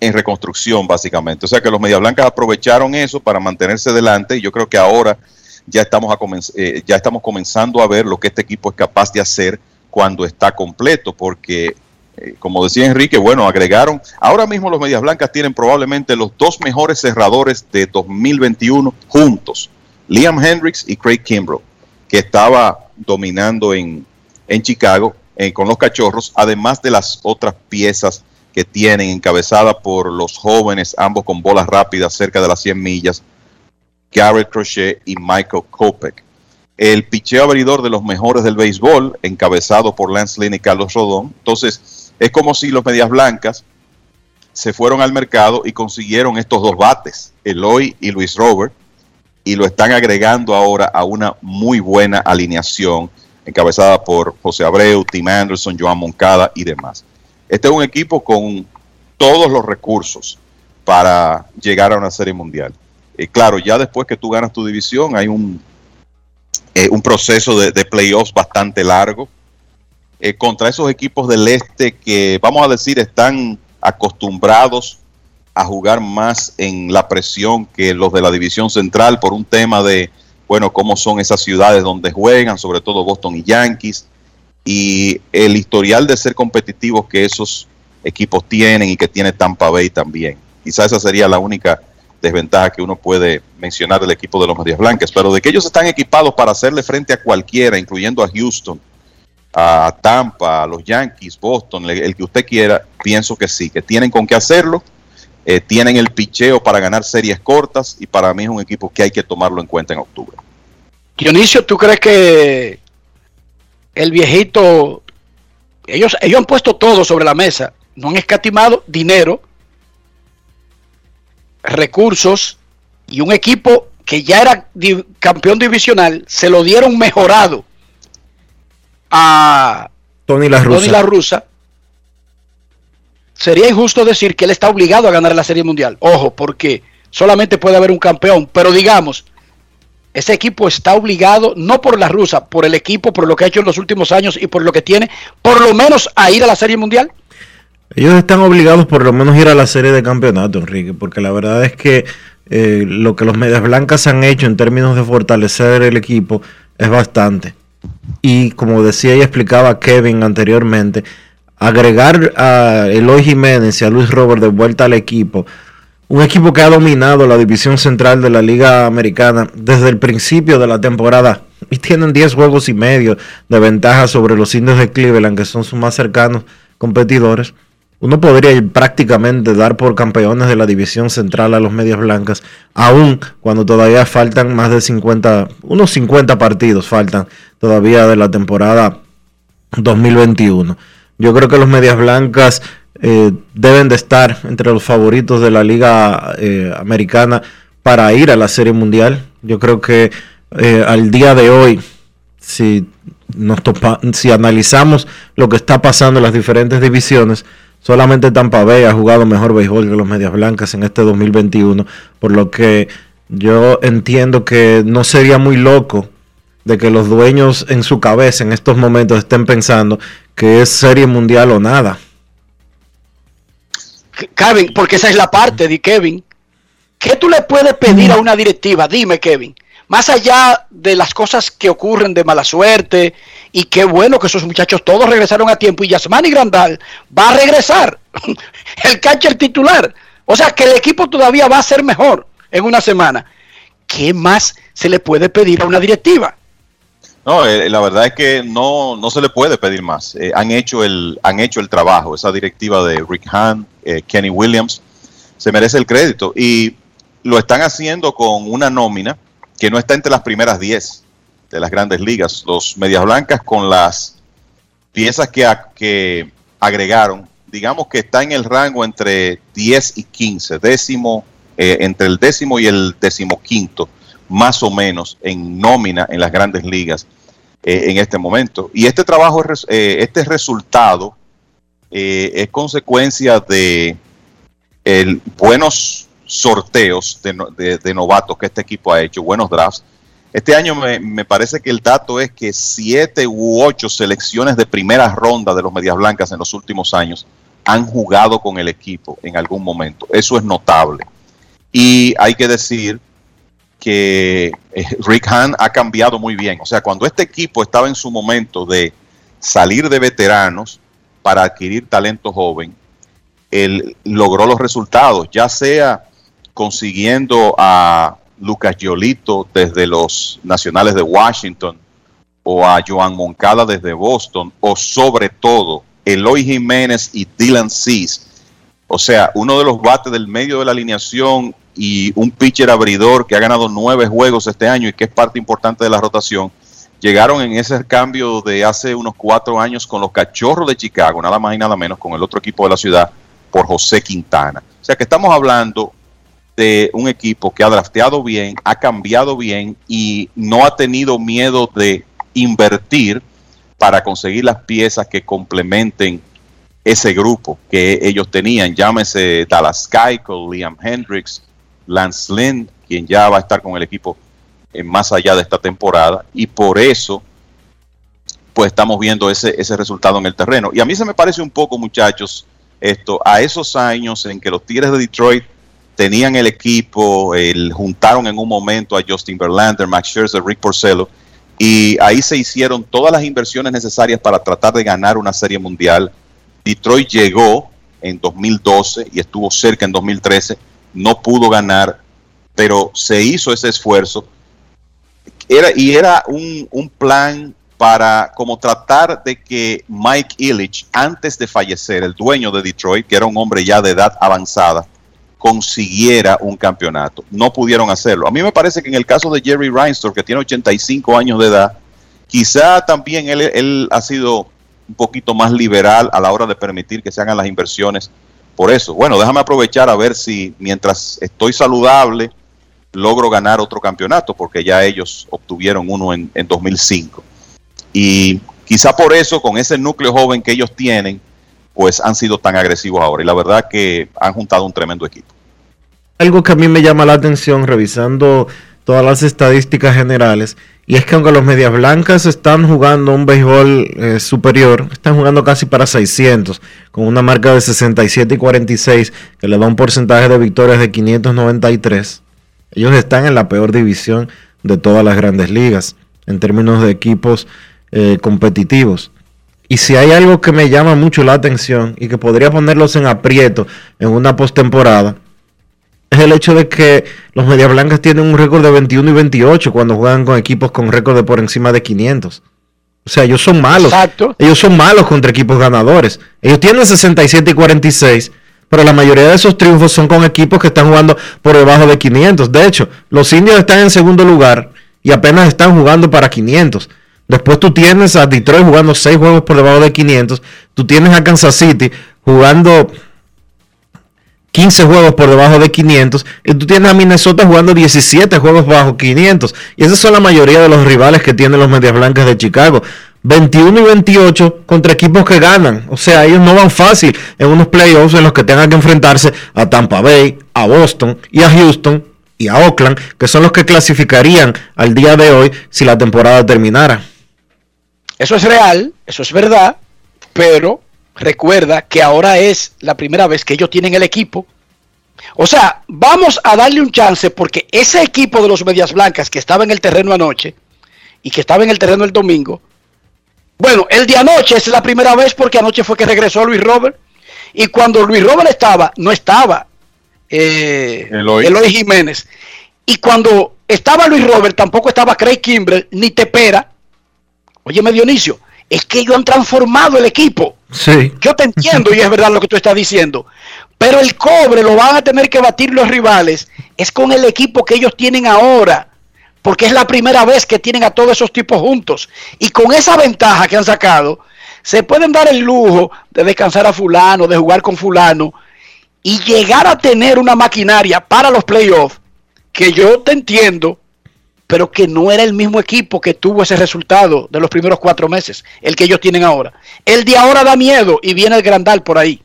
en reconstrucción básicamente. O sea que los Medias Blancas aprovecharon eso para mantenerse delante y yo creo que ahora ya estamos, a eh, ya estamos comenzando a ver lo que este equipo es capaz de hacer cuando está completo, porque eh, como decía Enrique, bueno, agregaron, ahora mismo los Medias Blancas tienen probablemente los dos mejores cerradores de 2021 juntos, Liam Hendricks y Craig Kimbrell, que estaba dominando en, en Chicago eh, con los cachorros, además de las otras piezas que tienen encabezada por los jóvenes, ambos con bolas rápidas cerca de las 100 millas, Garrett Crochet y Michael Kopech. El picheo abridor de los mejores del béisbol, encabezado por Lance Lynn y Carlos Rodón. Entonces, es como si los Medias Blancas se fueron al mercado y consiguieron estos dos bates, Eloy y Luis Robert, y lo están agregando ahora a una muy buena alineación, encabezada por José Abreu, Tim Anderson, Joan Moncada y demás. Este es un equipo con todos los recursos para llegar a una serie mundial. Eh, claro, ya después que tú ganas tu división, hay un, eh, un proceso de, de playoffs bastante largo eh, contra esos equipos del este que, vamos a decir, están acostumbrados a jugar más en la presión que los de la división central por un tema de, bueno, cómo son esas ciudades donde juegan, sobre todo Boston y Yankees, y el historial de ser competitivos que esos equipos tienen y que tiene Tampa Bay también. Quizás esa sería la única desventaja que uno puede mencionar del equipo de los Medias Blancas, pero de que ellos están equipados para hacerle frente a cualquiera, incluyendo a Houston, a Tampa, a los Yankees, Boston, el, que usted quiera, pienso que sí, que tienen con qué hacerlo, eh, tienen el picheo para ganar series cortas y para mí es un equipo que hay que tomarlo en cuenta en octubre. Dionisio, ¿tú crees que el viejito, ellos, ellos han puesto todo sobre la mesa, no han escatimado dinero, recursos y un equipo que ya era campeón divisional, se lo dieron mejorado a Tony La Russa. Tony La Russa, sería injusto decir que él está obligado a ganar la Serie Mundial. Ojo, porque solamente puede haber un campeón, pero digamos, ese equipo está obligado, no por la rusa, por el equipo, por lo que ha hecho en los últimos años y por lo que tiene, por lo menos a ir a la Serie Mundial. Ellos están obligados por lo menos a ir a la serie de campeonato, Enrique, porque la verdad es que eh, lo que los Medias Blancas han hecho en términos de fortalecer el equipo es bastante. Y como decía y explicaba Kevin anteriormente, agregar a Eloy Jiménez y a Luis Robert de vuelta al equipo, un equipo que ha dominado la división central de la Liga Americana desde el principio de la temporada y tienen 10 juegos y medio de ventaja sobre los indios de Cleveland, que son sus más cercanos competidores. Uno podría prácticamente dar por campeones de la división central a los Medias Blancas, aun cuando todavía faltan más de 50, unos 50 partidos faltan todavía de la temporada 2021. Yo creo que los Medias Blancas eh, deben de estar entre los favoritos de la Liga eh, Americana para ir a la Serie Mundial. Yo creo que eh, al día de hoy, si, nos si analizamos lo que está pasando en las diferentes divisiones, solamente Tampa Bay ha jugado mejor béisbol que los Medias Blancas en este 2021, por lo que yo entiendo que no sería muy loco de que los dueños en su cabeza en estos momentos estén pensando que es serie mundial o nada. Kevin, porque esa es la parte de Kevin. ¿Qué tú le puedes pedir a una directiva? Dime, Kevin más allá de las cosas que ocurren de mala suerte, y qué bueno que esos muchachos todos regresaron a tiempo, y Yasmani Grandal va a regresar, el catcher titular. O sea que el equipo todavía va a ser mejor en una semana. ¿Qué más se le puede pedir a una directiva? No, eh, la verdad es que no, no se le puede pedir más. Eh, han, hecho el, han hecho el trabajo. Esa directiva de Rick Hahn, eh, Kenny Williams, se merece el crédito. Y lo están haciendo con una nómina que no está entre las primeras 10 de las grandes ligas. Los Medias Blancas con las piezas que, que agregaron, digamos que está en el rango entre 10 y 15, décimo, eh, entre el décimo y el decimoquinto, más o menos en nómina en las grandes ligas eh, en este momento. Y este trabajo, eh, este resultado es consecuencia de buenos sorteos de, novatos que este equipo ha hecho, buenos drafts. Este año me, parece que el dato es que siete u ocho selecciones de primera ronda de los Medias Blancas en los últimos años han jugado con el equipo en algún momento. Eso es notable. Y hay que decir que eh, Rick Hahn ha cambiado muy bien. O sea, cuando este equipo estaba en su momento de salir de veteranos para adquirir talento joven, él logró los resultados, ya sea consiguiendo a Lucas Giolito desde los Nacionales de Washington o a Joan Moncada desde Boston o sobre todo Eloy Jiménez y Dylan Cease. O sea, uno de los bates del medio de la alineación y un pitcher abridor que ha ganado nueve juegos este año y que es parte importante de la rotación, llegaron en ese cambio de hace unos cuatro años con los Cachorros de Chicago, nada más y nada menos, con el otro equipo de la ciudad, por José Quintana. O sea que estamos hablando de un equipo que ha drafteado bien, ha cambiado bien y no ha tenido miedo de invertir para conseguir las piezas que complementen ese grupo que ellos tenían. Llámese Dallas Keuchel, Liam Hendricks, Lance Lynn, quien ya va a estar con el equipo en más allá de esta temporada. Y por eso, pues estamos viendo ese, ese resultado en el terreno. Y a mí se me parece un poco, muchachos, esto, a esos años en que los Tigres de Detroit tenían el equipo, el, juntaron en un momento a Justin Verlander, Max Scherzer, Rick Porcello, y ahí se hicieron todas las inversiones necesarias para tratar de ganar una serie mundial. Detroit llegó en 2012 y estuvo cerca en 2013, no pudo ganar, pero se hizo ese esfuerzo. Era, y era un, un plan para como tratar de que Mike Illich, antes de fallecer, el dueño de Detroit, que era un hombre ya de edad avanzada, consiguiera un campeonato. No pudieron hacerlo. A mí me parece que en el caso de Jerry Reinsdorf, que tiene 85 años de edad, quizá también él, ha sido un poquito más liberal a la hora de permitir que se hagan las inversiones. Por eso, bueno, déjame aprovechar a ver si mientras estoy saludable logro ganar otro campeonato, porque ya ellos obtuvieron uno en, en 2005. Y quizá por eso, con ese núcleo joven que ellos tienen, pues han sido tan agresivos ahora. Y la verdad que han juntado un tremendo equipo algo que a mí me llama la atención revisando todas las estadísticas generales, y es que aunque los Medias Blancas están jugando un béisbol eh, superior, están jugando casi para 600, con una marca de 67 y 46, que le da un porcentaje de victorias de 593. Ellos están en la peor división de todas las grandes ligas. en términos de equipos eh, competitivos. Y si hay algo que me llama mucho la atención y que podría ponerlos en aprieto en una postemporada, es el hecho de que los Medias Blancas tienen un récord de 21 y 28 cuando juegan con equipos con récord de por encima de 500. O sea, ellos son malos. Ellos son malos contra equipos ganadores. Ellos tienen 67 y 46, pero la mayoría de esos triunfos son con equipos que están jugando por debajo de 500. De hecho, los indios están en segundo lugar y apenas están jugando para 500. Después tú tienes a Detroit jugando 6 juegos por debajo de 500. Tú tienes a Kansas City jugando 15 juegos por debajo de 500 y tú tienes a Minnesota jugando 17 juegos bajo 500 y esas son la mayoría de los rivales que tienen los Medias Blancas de Chicago 21 y 28 contra equipos que ganan o sea ellos no van fácil en unos playoffs en los que tengan que enfrentarse a Tampa Bay a Boston y a Houston y a Oakland que son los que clasificarían al día de hoy si la temporada terminara eso es real eso es verdad pero recuerda que ahora es la primera vez que ellos tienen el equipo. O sea, vamos a darle un chance porque ese equipo de los Medias Blancas que estaba en el terreno anoche y que estaba en el terreno el domingo, bueno, el de anoche es la primera vez porque anoche fue que regresó Luis Robert y cuando Luis Robert estaba, no estaba eh, Eloy. Jiménez. Y cuando estaba Luis Robert, tampoco estaba Craig Kimbrell ni Tepera. Oye, Dionisio, es que ellos han transformado el equipo. Sí. Yo te entiendo y es verdad lo que tú estás diciendo. Pero el cobre lo van a tener que batir los rivales. Es con el equipo que ellos tienen ahora. Porque es la primera vez que tienen a todos esos tipos juntos. Y con esa ventaja que han sacado, se pueden dar el lujo de descansar a fulano, de jugar con fulano. Y llegar a tener una maquinaria para los playoffs. Que yo te entiendo pero que no era el mismo equipo que tuvo ese resultado de los primeros cuatro meses, el que ellos tienen ahora. El de ahora da miedo y viene el Grandal por ahí.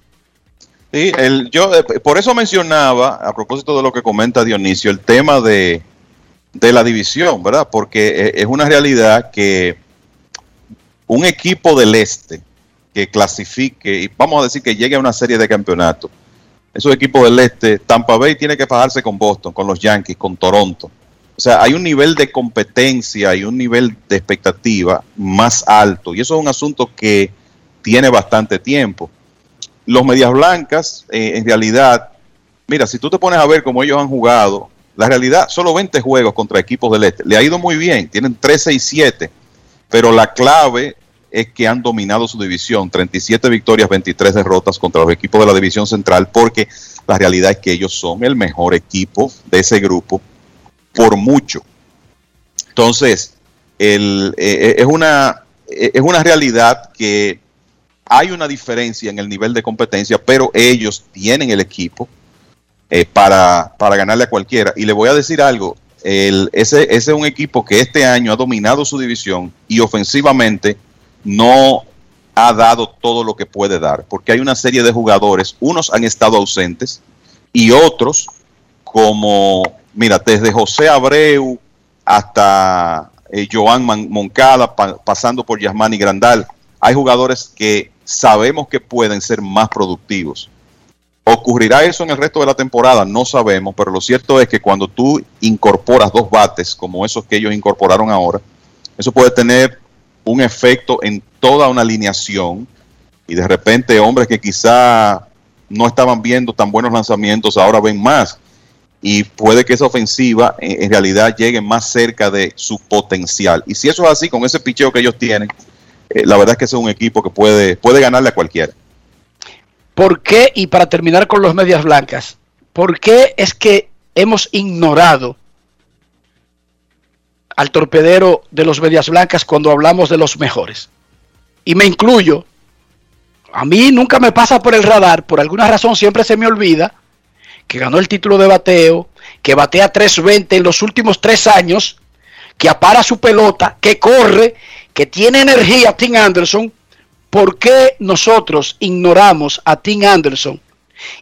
Sí, el, yo eh, por eso mencionaba, a propósito de lo que comenta Dionisio, el tema de, de la división, ¿verdad? Porque eh, es una realidad que un equipo del este que clasifique, y vamos a decir que llegue a una serie de campeonatos, esos equipos del este, Tampa Bay tiene que fajarse con Boston, con los Yankees, con Toronto, o sea, hay un nivel de competencia y un nivel de expectativa más alto. Y eso es un asunto que tiene bastante tiempo. Los Medias Blancas, eh, en realidad, mira, si tú te pones a ver cómo ellos han jugado, la realidad, solo 20 juegos contra equipos del Este. Le ha ido muy bien, tienen 13 y 7, pero la clave es que han dominado su división, 37 victorias, 23 derrotas contra los equipos de la división central, porque la realidad es que ellos son el mejor equipo de ese grupo por mucho. Entonces, el, eh, es, una, eh, es una realidad que hay una diferencia en el nivel de competencia, pero ellos tienen el equipo eh, para, para, ganarle a cualquiera. Y le voy a decir algo, el, ese, ese es un equipo que este año ha dominado su división y ofensivamente no ha dado todo lo que puede dar, porque hay una serie de jugadores, unos han estado ausentes y otros como mira, desde José Abreu hasta eh, Joan Moncada, pasando por Yasmani Grandal, hay jugadores que sabemos que pueden ser más productivos. ¿Ocurrirá eso en el resto de la temporada? No sabemos, pero lo cierto es que cuando tú incorporas dos bates como esos que ellos incorporaron ahora, eso puede tener un efecto en toda una alineación y de repente hombres que quizá no estaban viendo tan buenos lanzamientos ahora ven más y puede que esa ofensiva en, realidad llegue más cerca de su potencial. Y si eso es así, con ese picheo que ellos tienen, eh, la verdad es que es un equipo que puede, puede ganarle a cualquiera. ¿Por qué? Y para terminar con los medias blancas, ¿por qué es que hemos ignorado al torpedero de los medias blancas cuando hablamos de los mejores? Y me incluyo. A mí nunca me pasa por el radar, por alguna razón siempre se me olvida que ganó el título de bateo, que batea 3.20 en los últimos tres años, que apara su pelota, que corre, que tiene energía Tim Anderson, ¿por qué nosotros ignoramos a Tim Anderson?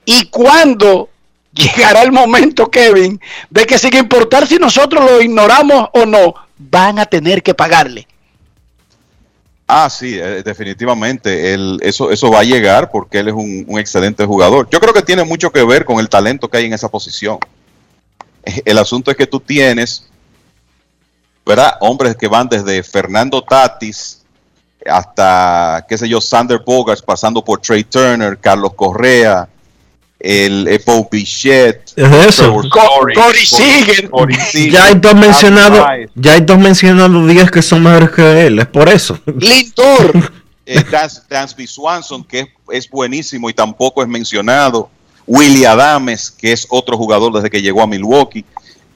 Y cuándo llegará el momento, Kevin, de que sin importar si nosotros lo ignoramos o no, van a tener que pagarle. Ah, sí, eh, definitivamente. eso, eso va a llegar porque él es un, excelente jugador. Yo creo que tiene mucho que ver con el talento que hay en esa posición. El asunto es que tú tienes ¿verdad? Hombres que van desde Fernando Tatis hasta, qué sé yo, Sander Bogarts, pasando por Trey Turner, Carlos Correa, el Epo Bichette, Es eso. Corey Seager. Corey Seager, Ya hay dos mencionados, ya hay dos mencionados 10 que son mejores que él, es por eso. Lindor. eh, Dans- Dansby Swanson, que es, es buenísimo y tampoco es mencionado. Willie Adames, que es otro jugador desde que llegó a Milwaukee.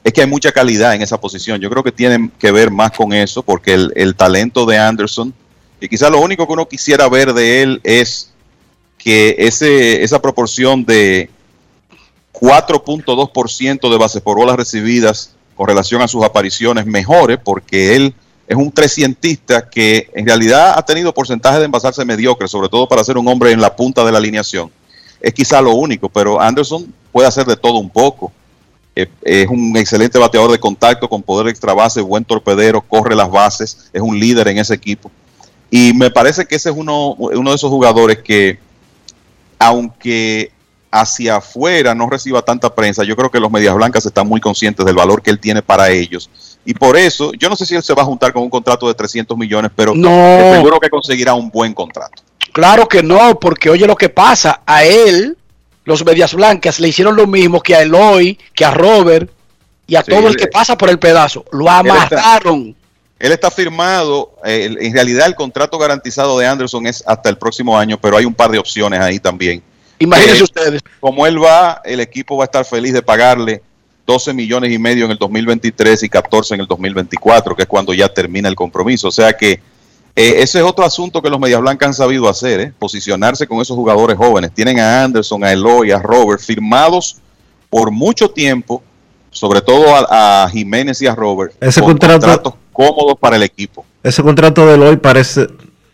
Es que hay mucha calidad en esa posición. Yo creo que tienen que ver más con eso, porque el, el talento de Anderson, y quizás lo único que uno quisiera ver de él es que esa proporción de 4.2% de bases por bolas recibidas con relación a sus apariciones mejore, porque él es un trescientista que en realidad ha tenido porcentaje de envasarse mediocre, sobre todo para ser un hombre en la punta de la alineación. Es quizá lo único, pero Anderson puede hacer de todo un poco. Eh, Es un excelente bateador de contacto con poder extra base, buen torpedero, corre las bases, es un líder en ese equipo. Y me parece que ese es uno, uno de esos jugadores que, aunque hacia afuera no reciba tanta prensa, yo creo que los Medias Blancas están muy conscientes del valor que él tiene para ellos. Y por eso, yo no sé si él se va a juntar con un contrato de 300 millones, pero No. seguro que conseguirá un buen contrato. Claro que no, porque oye lo que pasa. A él, los Medias Blancas le hicieron lo mismo que a Eloy, que a Robert y a Sí, todo el que pasa por el pedazo. Lo amarraron. Él está firmado, eh, en realidad el contrato garantizado de Anderson es hasta el próximo año, pero hay un par de opciones ahí también. Imagínense Eh, ustedes. Como él va, el equipo va a estar feliz de pagarle 12 millones y medio en el 2023 y 14 en el 2024, que es cuando ya termina el compromiso. O sea que eh, ese es otro asunto que los Medias Blancas han sabido hacer, ¿eh? posicionarse con esos jugadores jóvenes. Tienen a Anderson, a Eloy, a Robert, firmados por mucho tiempo, sobre todo a, a Jiménez y a Robert, Ese con contrato- contratos cómodos para el equipo. Ese contrato de Eloy parece.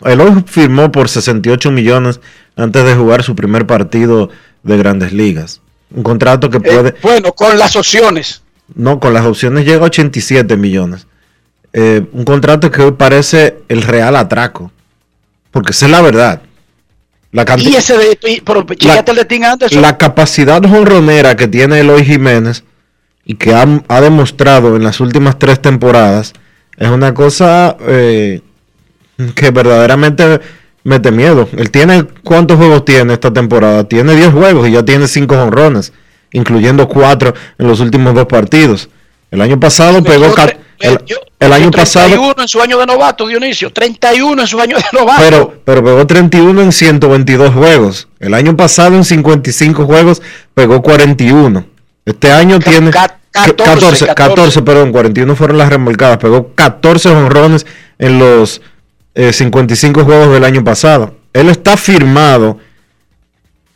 Eloy firmó por 68 millones antes de jugar su primer partido de grandes ligas. Un contrato que puede. Eh, bueno, con las opciones. No, con las opciones llega a 87 millones. Eh, un contrato que hoy parece el real atraco. Porque esa es la verdad. La, Y ese de. y- Pero chécate el Anderson. la capacidad jonronera que tiene Eloy Jiménez y que ha, ha demostrado en las últimas tres temporadas es una cosa eh, que verdaderamente mete miedo. Él tiene, ¿cuántos juegos tiene esta temporada? Tiene 10 juegos y ya tiene 5 jonrones, incluyendo 4 en los últimos dos partidos. El año pasado pegó... ca- el, el año pasado... 31 en su año de novato, Dionisio. 31 en su año de novato. Pero, pero pegó 31 en 122 juegos. El año pasado en 55 juegos pegó 41. Este año tiene 14, 14, 14, perdón, 41 fueron las remolcadas. Pegó 14 honrones en los eh, 55 juegos del año pasado. Él está firmado.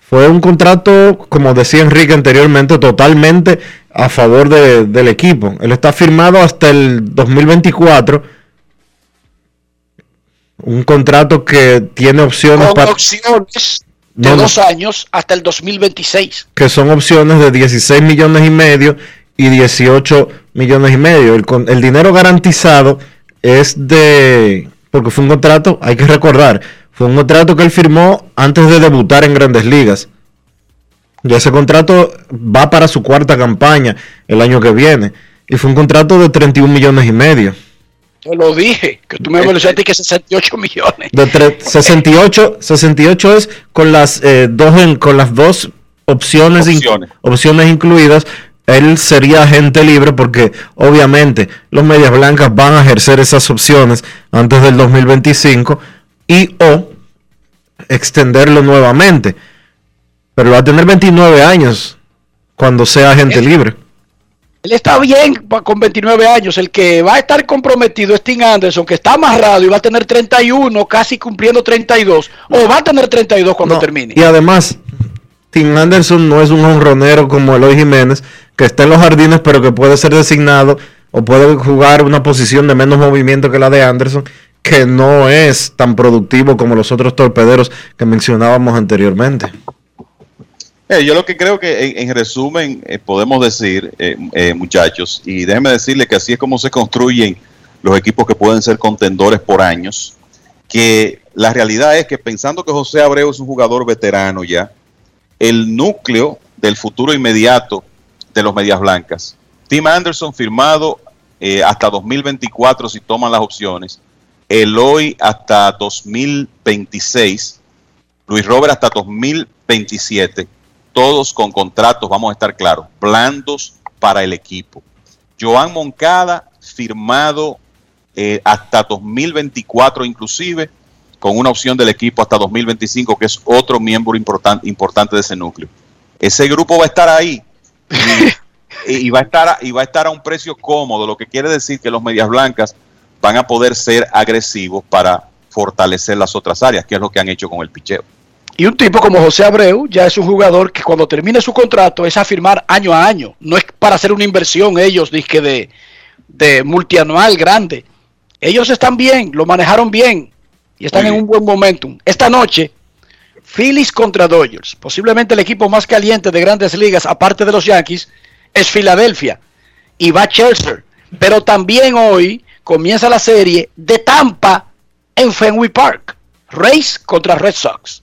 Fue un contrato, como decía Enrique anteriormente, totalmente a favor de- del equipo. Él está firmado hasta el 2024. Un contrato que tiene opciones con para opciones de No, dos años hasta el 2026. que son opciones de 16 millones y medio y 18 millones y medio. El, con- el dinero garantizado es de, porque fue un contrato, hay que recordar, fue un contrato que él firmó antes de debutar en grandes ligas. Y ese contrato va para su cuarta campaña el año que viene. Y fue un contrato de 31 millones y medio. Te lo dije, que tú me mencionaste que 68 millones. De tre- 68, 68 es con las eh, dos en- con las dos opciones, in- Opciones. opciones incluidas. Él sería agente libre porque obviamente los medias blancas van a ejercer esas opciones antes del 2025 y o extenderlo nuevamente. Pero va a tener 29 años cuando sea agente libre. Él está bien con 29 años. El que va a estar comprometido es Tim Anderson, que está amarrado y va a tener 31, casi cumpliendo 32. O va a tener 32 cuando termine. Y además, Tim Anderson no es un honronero como Eloy Jiménez, que está en los jardines, pero que puede ser designado o puede jugar una posición de menos movimiento que la de Anderson, que no es tan productivo como los otros torpederos que mencionábamos anteriormente. Eh, yo lo que creo que en, en resumen eh, podemos decir, eh, muchachos, y déjenme decirle que así es como se construyen los equipos que pueden ser contendores por años, que la realidad es que pensando que José Abreu es un jugador veterano ya, el núcleo del futuro inmediato de los Medias Blancas, Tim Anderson firmado eh, hasta 2024 si toman las opciones, Eloy hasta 2026, Luis Robert hasta 2027, todos con contratos, vamos a estar claros, blandos para el equipo. Joan Moncada firmado eh, hasta 2024 inclusive, con una opción del equipo hasta 2025, que es otro miembro importante importante de ese núcleo. Ese grupo va a estar ahí y, y va a estar a, y va a estar a un precio cómodo, lo que quiere decir que los medias blancas van a poder ser agresivos para fortalecer las otras áreas, que es lo que han hecho con el picheo. Y un tipo como José Abreu ya es un jugador que cuando termine su contrato es a firmar año a año. No es para hacer una inversión ellos, dizque de, de multianual grande. Ellos están bien, lo manejaron bien y están en un buen momentum. Esta noche, Phillies contra Dodgers, posiblemente el equipo más caliente de grandes ligas, aparte de los Yankees, es Filadelfia y va Chelsea. Pero también hoy comienza la serie de Tampa en Fenway Park. Rays contra Red Sox.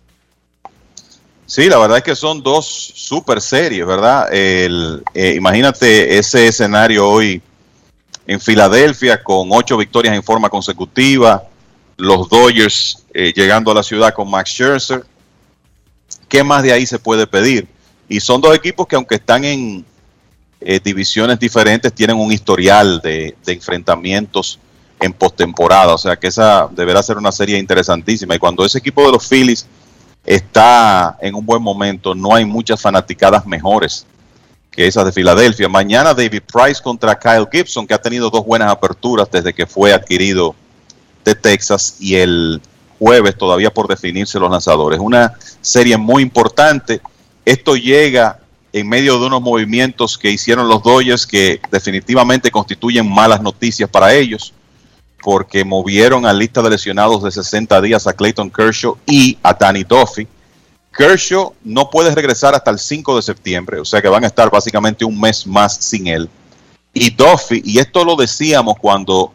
Sí, la verdad es que son dos super series, ¿verdad? El, eh, imagínate ese escenario hoy en Filadelfia con ocho victorias en forma consecutiva, los Dodgers eh, llegando a la ciudad con Max Scherzer. ¿Qué más de ahí se puede pedir? Y son dos equipos que aunque están en eh, divisiones diferentes, tienen un historial de, de enfrentamientos en postemporada. O sea que esa deberá ser una serie interesantísima. Y cuando ese equipo de los Phillies está en un buen momento, no hay muchas fanaticadas mejores que esas de Filadelfia. Mañana David Price contra Kyle Gibson, que ha tenido dos buenas aperturas desde que fue adquirido de Texas y el jueves todavía por definirse los lanzadores. Una serie muy importante. Esto llega en medio de unos movimientos que hicieron los Dodgers que definitivamente constituyen malas noticias para ellos porque movieron a lista de lesionados de 60 días a Clayton Kershaw y a Danny Duffy. Kershaw no puede regresar hasta el 5 de septiembre, o sea que van a estar básicamente un mes más sin él. Y Duffy, y esto lo decíamos cuando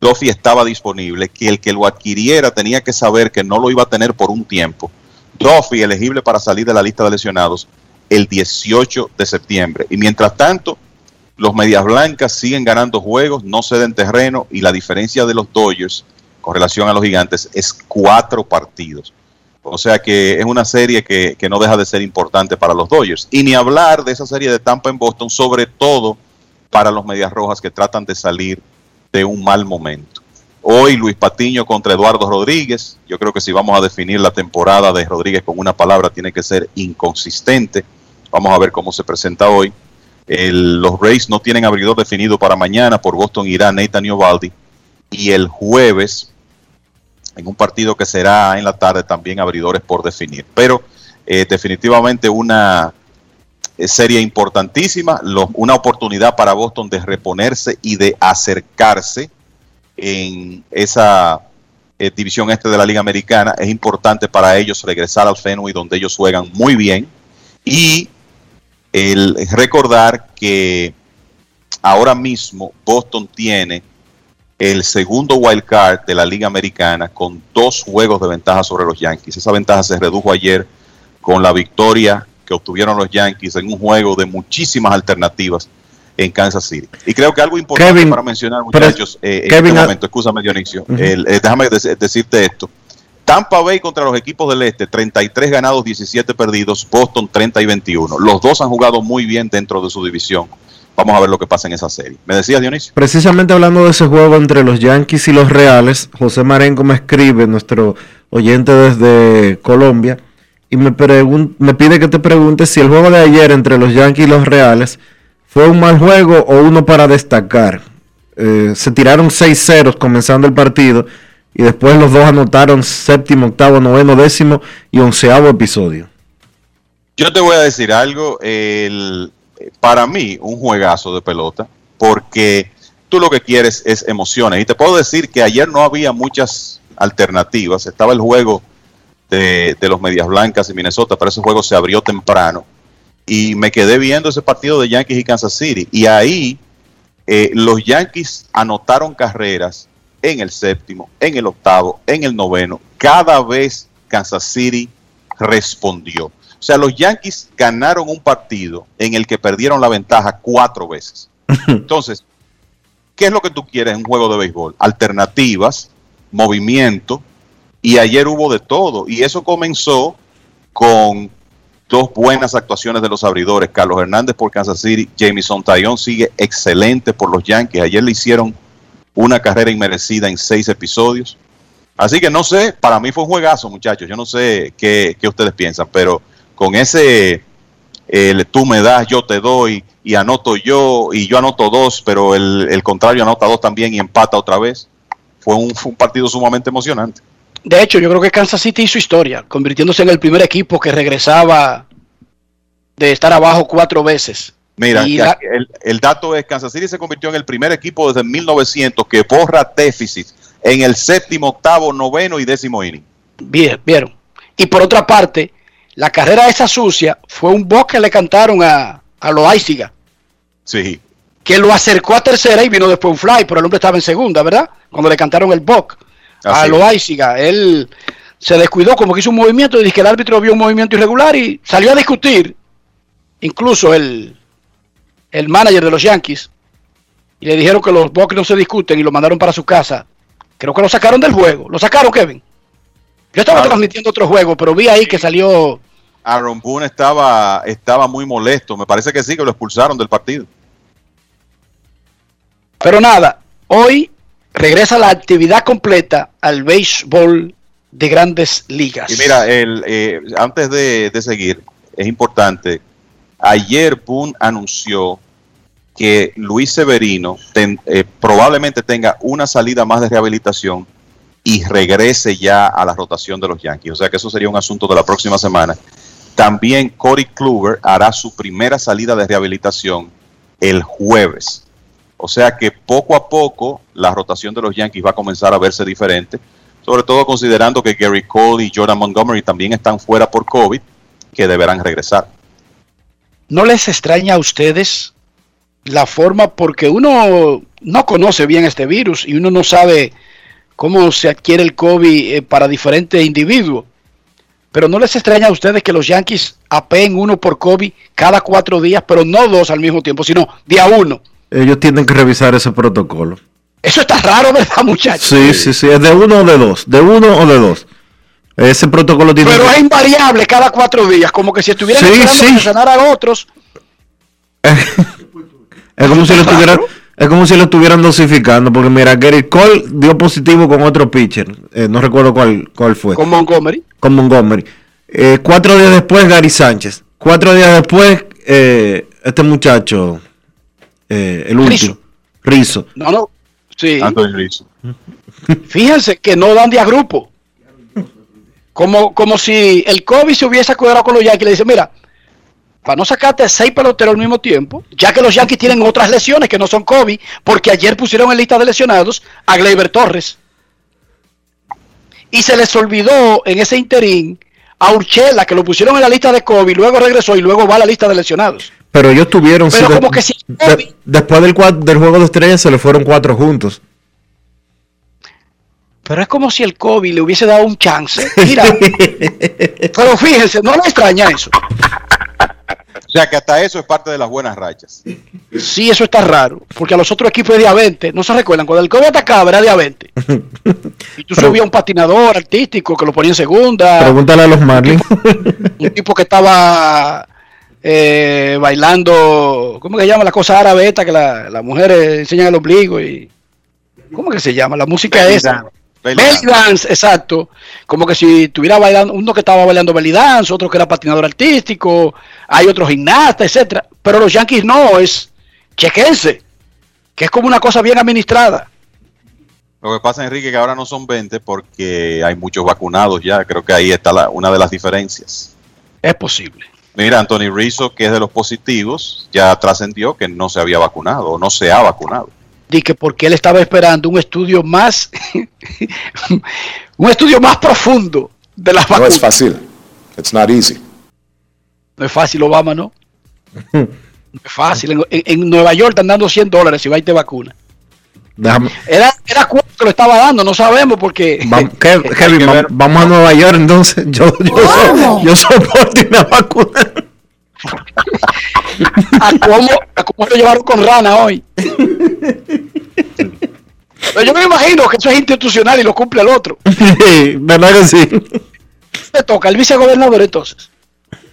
Duffy estaba disponible, que el que lo adquiriera tenía que saber que no lo iba a tener por un tiempo. Duffy elegible para salir de la lista de lesionados el 18 de septiembre. Y mientras tanto, los Medias Blancas siguen ganando juegos, no ceden terreno y la diferencia de los Dodgers con relación a los Gigantes es cuatro partidos. O sea que es una serie que, que, no deja de ser importante para los Dodgers. Y ni hablar de esa serie de Tampa en Boston, sobre todo para los Medias Rojas que tratan de salir de un mal momento. Hoy Luis Patiño contra Eduardo Rodríguez. Yo creo que si vamos a definir la temporada de Rodríguez con una palabra, tiene que ser inconsistente. Vamos a ver cómo se presenta hoy. Los Rays no tienen abridor definido para mañana. Por Boston irá Nathan Iovaldi. Y el jueves, en un partido que será en la tarde, también abridores por definir. Pero eh, definitivamente una serie importantísima, una oportunidad para Boston de reponerse y de acercarse en esa eh, división este de la Liga Americana. Es importante para ellos regresar al Fenway donde ellos juegan muy bien y el recordar que ahora mismo Boston tiene el segundo wild card de la Liga Americana con dos juegos de ventaja sobre los Yankees. Esa ventaja se redujo ayer con la victoria que obtuvieron los Yankees en un juego de muchísimas alternativas en Kansas City. Y creo que algo importante Kevin, para mencionar, muchachos, eh, en Kevin, este momento, escúchame Dionisio, uh -huh. el, eh, déjame de decirte esto. Tampa Bay contra los equipos del este, 33 ganados, 17 perdidos, Boston 30 y 21. Los dos han jugado muy bien dentro de su división. Vamos a ver lo que pasa en esa serie. ¿Me decías, Dionisio? Precisamente hablando de ese juego entre los Yankees y los Reales, José Marengo me escribe, nuestro oyente desde Colombia, y me, me pide que te pregunte si el juego de ayer entre los Yankees y los Reales fue un mal juego o uno para destacar. Eh, se tiraron 6 ceros comenzando el partido y después los dos anotaron séptimo, octavo, noveno, décimo y onceavo episodio. Yo te voy a decir algo, el, para mí un juegazo de pelota, porque tú lo que quieres es emociones. Y te puedo decir que ayer no había muchas alternativas, estaba el juego de, de los Medias Blancas y Minnesota, pero ese juego se abrió temprano y me quedé viendo ese partido de Yankees y Kansas City. Y ahí eh, los Yankees anotaron carreras en el séptimo, en el octavo, en el noveno. Cada vez Kansas City respondió. O sea, los Yankees ganaron un partido en el que perdieron la ventaja cuatro veces. Entonces, ¿qué es lo que tú quieres en un juego de béisbol? Alternativas, movimiento, y ayer hubo de todo. Y eso comenzó con dos buenas actuaciones de los abridores. Carlos Hernández por Kansas City, Jamison Tayón sigue excelente por los Yankees. Ayer le hicieron una carrera inmerecida en seis episodios. Así que no sé, para mí fue un juegazo, muchachos. Yo no sé qué, qué ustedes piensan, pero con ese tú me das, yo te doy, y anoto yo, y yo anoto dos, pero el, contrario anota dos también y empata otra vez. Fue un partido sumamente emocionante. De hecho, yo creo que Kansas City hizo historia, convirtiéndose en el primer equipo que regresaba de estar abajo cuatro veces. Mira, la- el, el dato es Kansas City se convirtió en el primer equipo desde 1900 que borra déficit en el séptimo, octavo, noveno y décimo inning. Bien, vieron. Y por otra parte, la carrera esa sucia fue un box que le cantaron a, a Loaiziga, Sí. que lo acercó a tercera y vino después un fly, pero el hombre estaba en segunda, ¿verdad? Cuando le cantaron el box Así es. Loaiziga, él se descuidó como que hizo un movimiento y dice que el árbitro vio un movimiento irregular y salió a discutir. Incluso el, el manager de los Yankees y le dijeron que los box no se discuten y lo mandaron para su casa. Creo que lo sacaron del juego. ¿Lo sacaron, Kevin? Yo estaba Claro. transmitiendo otro juego, pero vi ahí que salió Aaron Boone estaba, estaba muy molesto. Me parece que sí, que lo expulsaron del partido. Pero nada, hoy regresa la actividad completa al béisbol de grandes ligas. Y mira, el, eh, antes de, seguir, es importante. Ayer Boone anunció que Luis Severino eh, probablemente tenga una salida más de rehabilitación y regrese ya a la rotación de los Yankees. O sea que eso sería un asunto de la próxima semana. También Corey Kluber hará su primera salida de rehabilitación el jueves. O sea que poco a poco la rotación de los Yankees va a comenzar a verse diferente, sobre todo considerando que Gary Cole y Jordan Montgomery también están fuera por COVID, que deberán regresar. ¿No les extraña a ustedes la forma? Porque uno no conoce bien este virus y uno no sabe cómo se adquiere el COVID eh, para diferentes individuos. Pero ¿no les extraña a ustedes que los Yankees apeen uno por COVID cada cuatro días, pero no dos al mismo tiempo, sino día uno? Ellos tienen que revisar ese protocolo. Eso está raro, ¿verdad, muchachos? Sí, sí, sí, es de uno o de dos, de uno o de dos. Ese protocolo tiene Pero que- es invariable cada cuatro días, como que si estuvieran Sí, esperando sí. a otros. Es como si lo estuvieran, es como si lo estuvieran dosificando, porque mira, Gary Cole dio positivo con otro pitcher, eh, no recuerdo cuál, cuál fue. Con Montgomery. Con Montgomery. Eh, cuatro días después, Gary Sánchez. Cuatro días después, eh, este muchacho, eh, el último, Rizzo. No, no. Sí. Anthony Rizzo. Fíjense que no dan de a grupo. Como, como si el COVID se hubiese cuadrado con los Yankees. Le dice, mira, para no sacarte seis peloteros al mismo tiempo, ya que los Yankees tienen otras lesiones que no son COVID, porque ayer pusieron en lista de lesionados a Gleyber Torres. Y se les olvidó en ese interín a Urchela, que lo pusieron en la lista de COVID, luego regresó y luego va a la lista de lesionados. Pero ellos tuvieron. Pero sí, de- como que si de- después del, juego de estrellas se le fueron cuatro juntos. Pero es como si el COVID le hubiese dado un chance. Mira. pero fíjense, no le extraña eso. O sea que hasta eso es parte de las buenas rachas. Sí, eso está raro, porque a los otros equipos de día 20, no se recuerdan, cuando el COVID atacaba era día 20. Y tú subías un patinador artístico que lo ponía en segunda, Pregúntale a los Marlins. un tipo que estaba eh, bailando, ¿cómo que se llama la cosa árabe esta que la- las mujeres enseñan el ombligo? y ¿Cómo que se llama? La música Belly esa. dance, belly Belly dance. dance, exacto. Como que si estuviera bailando, uno que estaba bailando belly dance, otro que era patinador artístico, hay otros gimnastas, etcétera. Pero los Yankees no, es chequense, que es como una cosa bien administrada. Lo que pasa, Enrique, que ahora no son 20 porque hay muchos vacunados ya. Creo que ahí está la- una de las diferencias. Es posible. Mira, Anthony Rizzo, que es de los positivos, ya trascendió que no se había vacunado o no se ha vacunado. Que porque él estaba esperando un estudio más, un estudio más profundo de las No vacunas. es fácil. It's not easy. No es fácil, Obama, ¿no? No es fácil. En, en- en Nueva York están dando 100 dólares si va y te vacuna. Déjame- Era, era cuánto que lo estaba dando, no sabemos porque... vam- Kev- Kevin, vam- vamos a Nueva York entonces. Yo, yo, so- yo soporto una vacuna. ¿A cómo, a cómo lo llevaron con rana hoy? Pero yo me imagino que eso es institucional y lo cumple el otro. Sí, ¿verdad que sí? Le toca al vicegobernador entonces.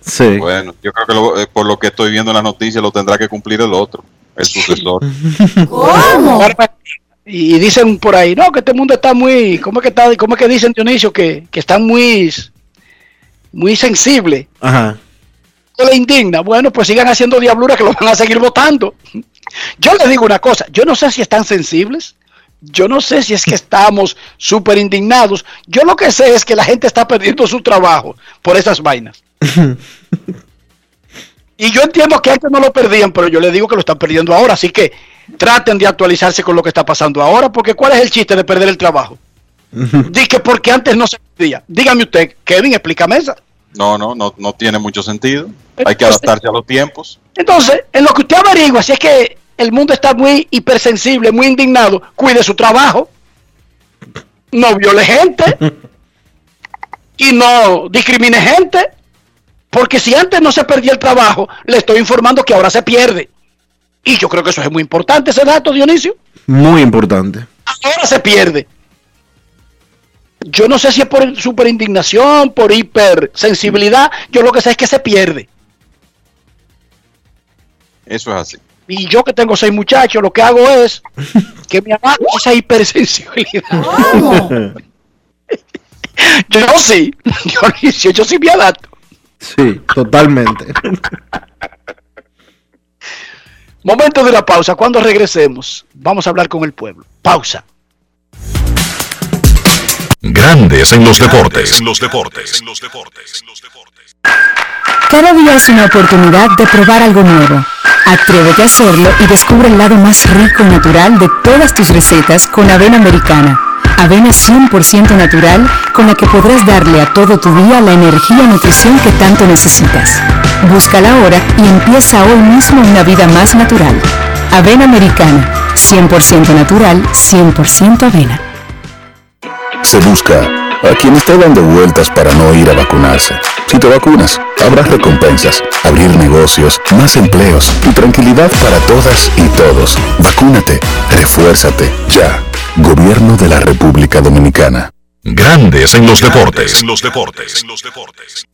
Sí. Bueno, yo creo que lo- eh, por lo que estoy viendo en las noticias lo tendrá que cumplir el otro, el sucesor. ¿Cómo? Y dicen por ahí, no, que este mundo está muy, ¿cómo es que está? ¿Cómo es que dicen Dionisio? Que, que están muy, muy sensible. Ajá. ¿Qué le indigna? Bueno, pues sigan haciendo diablura que lo van a seguir votando. Yo les digo una cosa, yo no sé si están sensibles, yo no sé si es que estamos súper indignados, yo lo que sé es que la gente está perdiendo su trabajo por esas vainas. Y yo entiendo que antes no lo perdían, pero yo les digo que lo están perdiendo ahora, así que traten de actualizarse con lo que está pasando ahora, porque ¿cuál es el chiste de perder el trabajo? Dice que porque antes no se perdía. Dígame usted, Kevin, explícame esa. No, no, no, no tiene mucho sentido. Hay que adaptarse a los tiempos. Entonces, en lo que usted averigua, si es que el mundo está muy hipersensible, muy indignado, cuide su trabajo, no viole gente y no discrimine gente, porque si antes no se perdía el trabajo, le estoy informando que ahora se pierde. Y yo creo que eso es muy importante, ese dato, Dionisio. Muy importante. Ahora se pierde. Yo no sé si es por super indignación, por hipersensibilidad, yo lo que sé es que se pierde. Eso es así. Y yo que tengo seis muchachos, lo que hago es que me adapto a esa hipersensibilidad. Yo sí, Dionisio, yo sí me adapto. Sí, totalmente. Momento de la pausa. Cuando regresemos, vamos a hablar con el pueblo. Pausa. Grandes en los deportes. En los deportes. En los deportes. Cada día es una oportunidad de probar algo nuevo. Atrévete a hacerlo y descubre el lado más rico y natural de todas tus recetas con avena americana. Avena 100% natural con la que podrás darle a todo tu día la energía y nutrición que tanto necesitas. Búscala ahora y empieza hoy mismo una vida más natural. Avena americana, 100% natural, 100% avena. Se busca a quien está dando vueltas para no ir a vacunarse. Si te vacunas, habrá recompensas, abrir negocios, más empleos y tranquilidad para todas y todos. Vacúnate, refuérzate, ya. Gobierno de la República Dominicana. Grandes en los deportes. En los deportes. En los deportes.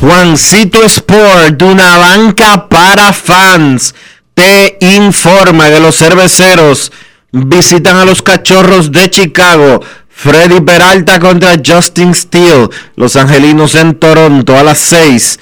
Juancito Sport, una banca para fans, te informa que los cerveceros visitan a los cachorros de Chicago. Freddy Peralta contra Justin Steele. Los angelinos en Toronto a las 6.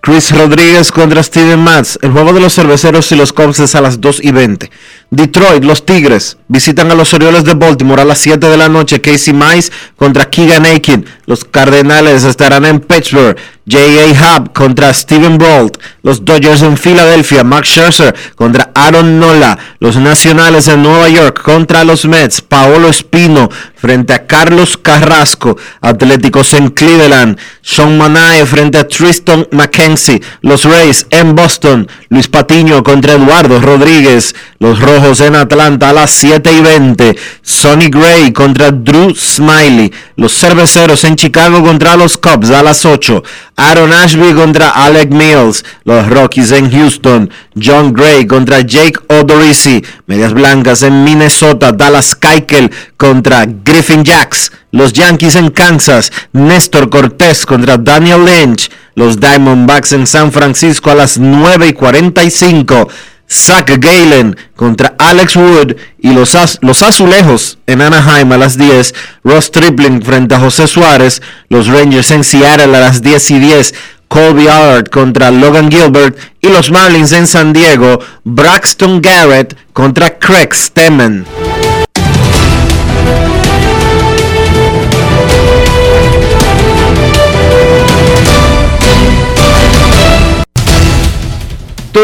Chris Rodríguez contra Steven Matz. El juego de los cerveceros y los Cubs a las 2 y 20. Detroit, los Tigres visitan a los Orioles de Baltimore a las 7 de la noche. Casey Mize contra Keegan Aiken. Los Cardenales estarán en Pittsburgh. J.A. Hub contra Steven Bolt. Los Dodgers en Filadelfia. Max Scherzer contra Aaron Nola. Los Nacionales en Nueva York contra los Mets. Paolo Espino frente a Carlos Carrasco. Atléticos en Cleveland. Sean Manae frente a Tristan McKenzie. Los Rays en Boston. Luis Patiño contra Eduardo Rodríguez. Los En Atlanta a las 7 y 20. Sonny Gray contra Drew Smiley. Los Cerveceros en Chicago contra los Cubs a las 8. Aaron Ashby contra Alec Mills. Los Rockies en Houston. John Gray contra Jake Odorizzi. Medias Blancas en Minnesota. Dallas Keuchel contra Griffin Jacks. Los Yankees en Kansas. Néstor Cortés contra Daniel Lynch. Los Diamondbacks en San Francisco a las 9 y 45. Zach Galen contra Alex Wood y los, los Azulejos en Anaheim a las 10, Ross Tripling frente a José Suárez, los Rangers en Seattle a las 10 y 10, Colby Allard contra Logan Gilbert y los Marlins en San Diego, Braxton Garrett contra Craig Stemmen.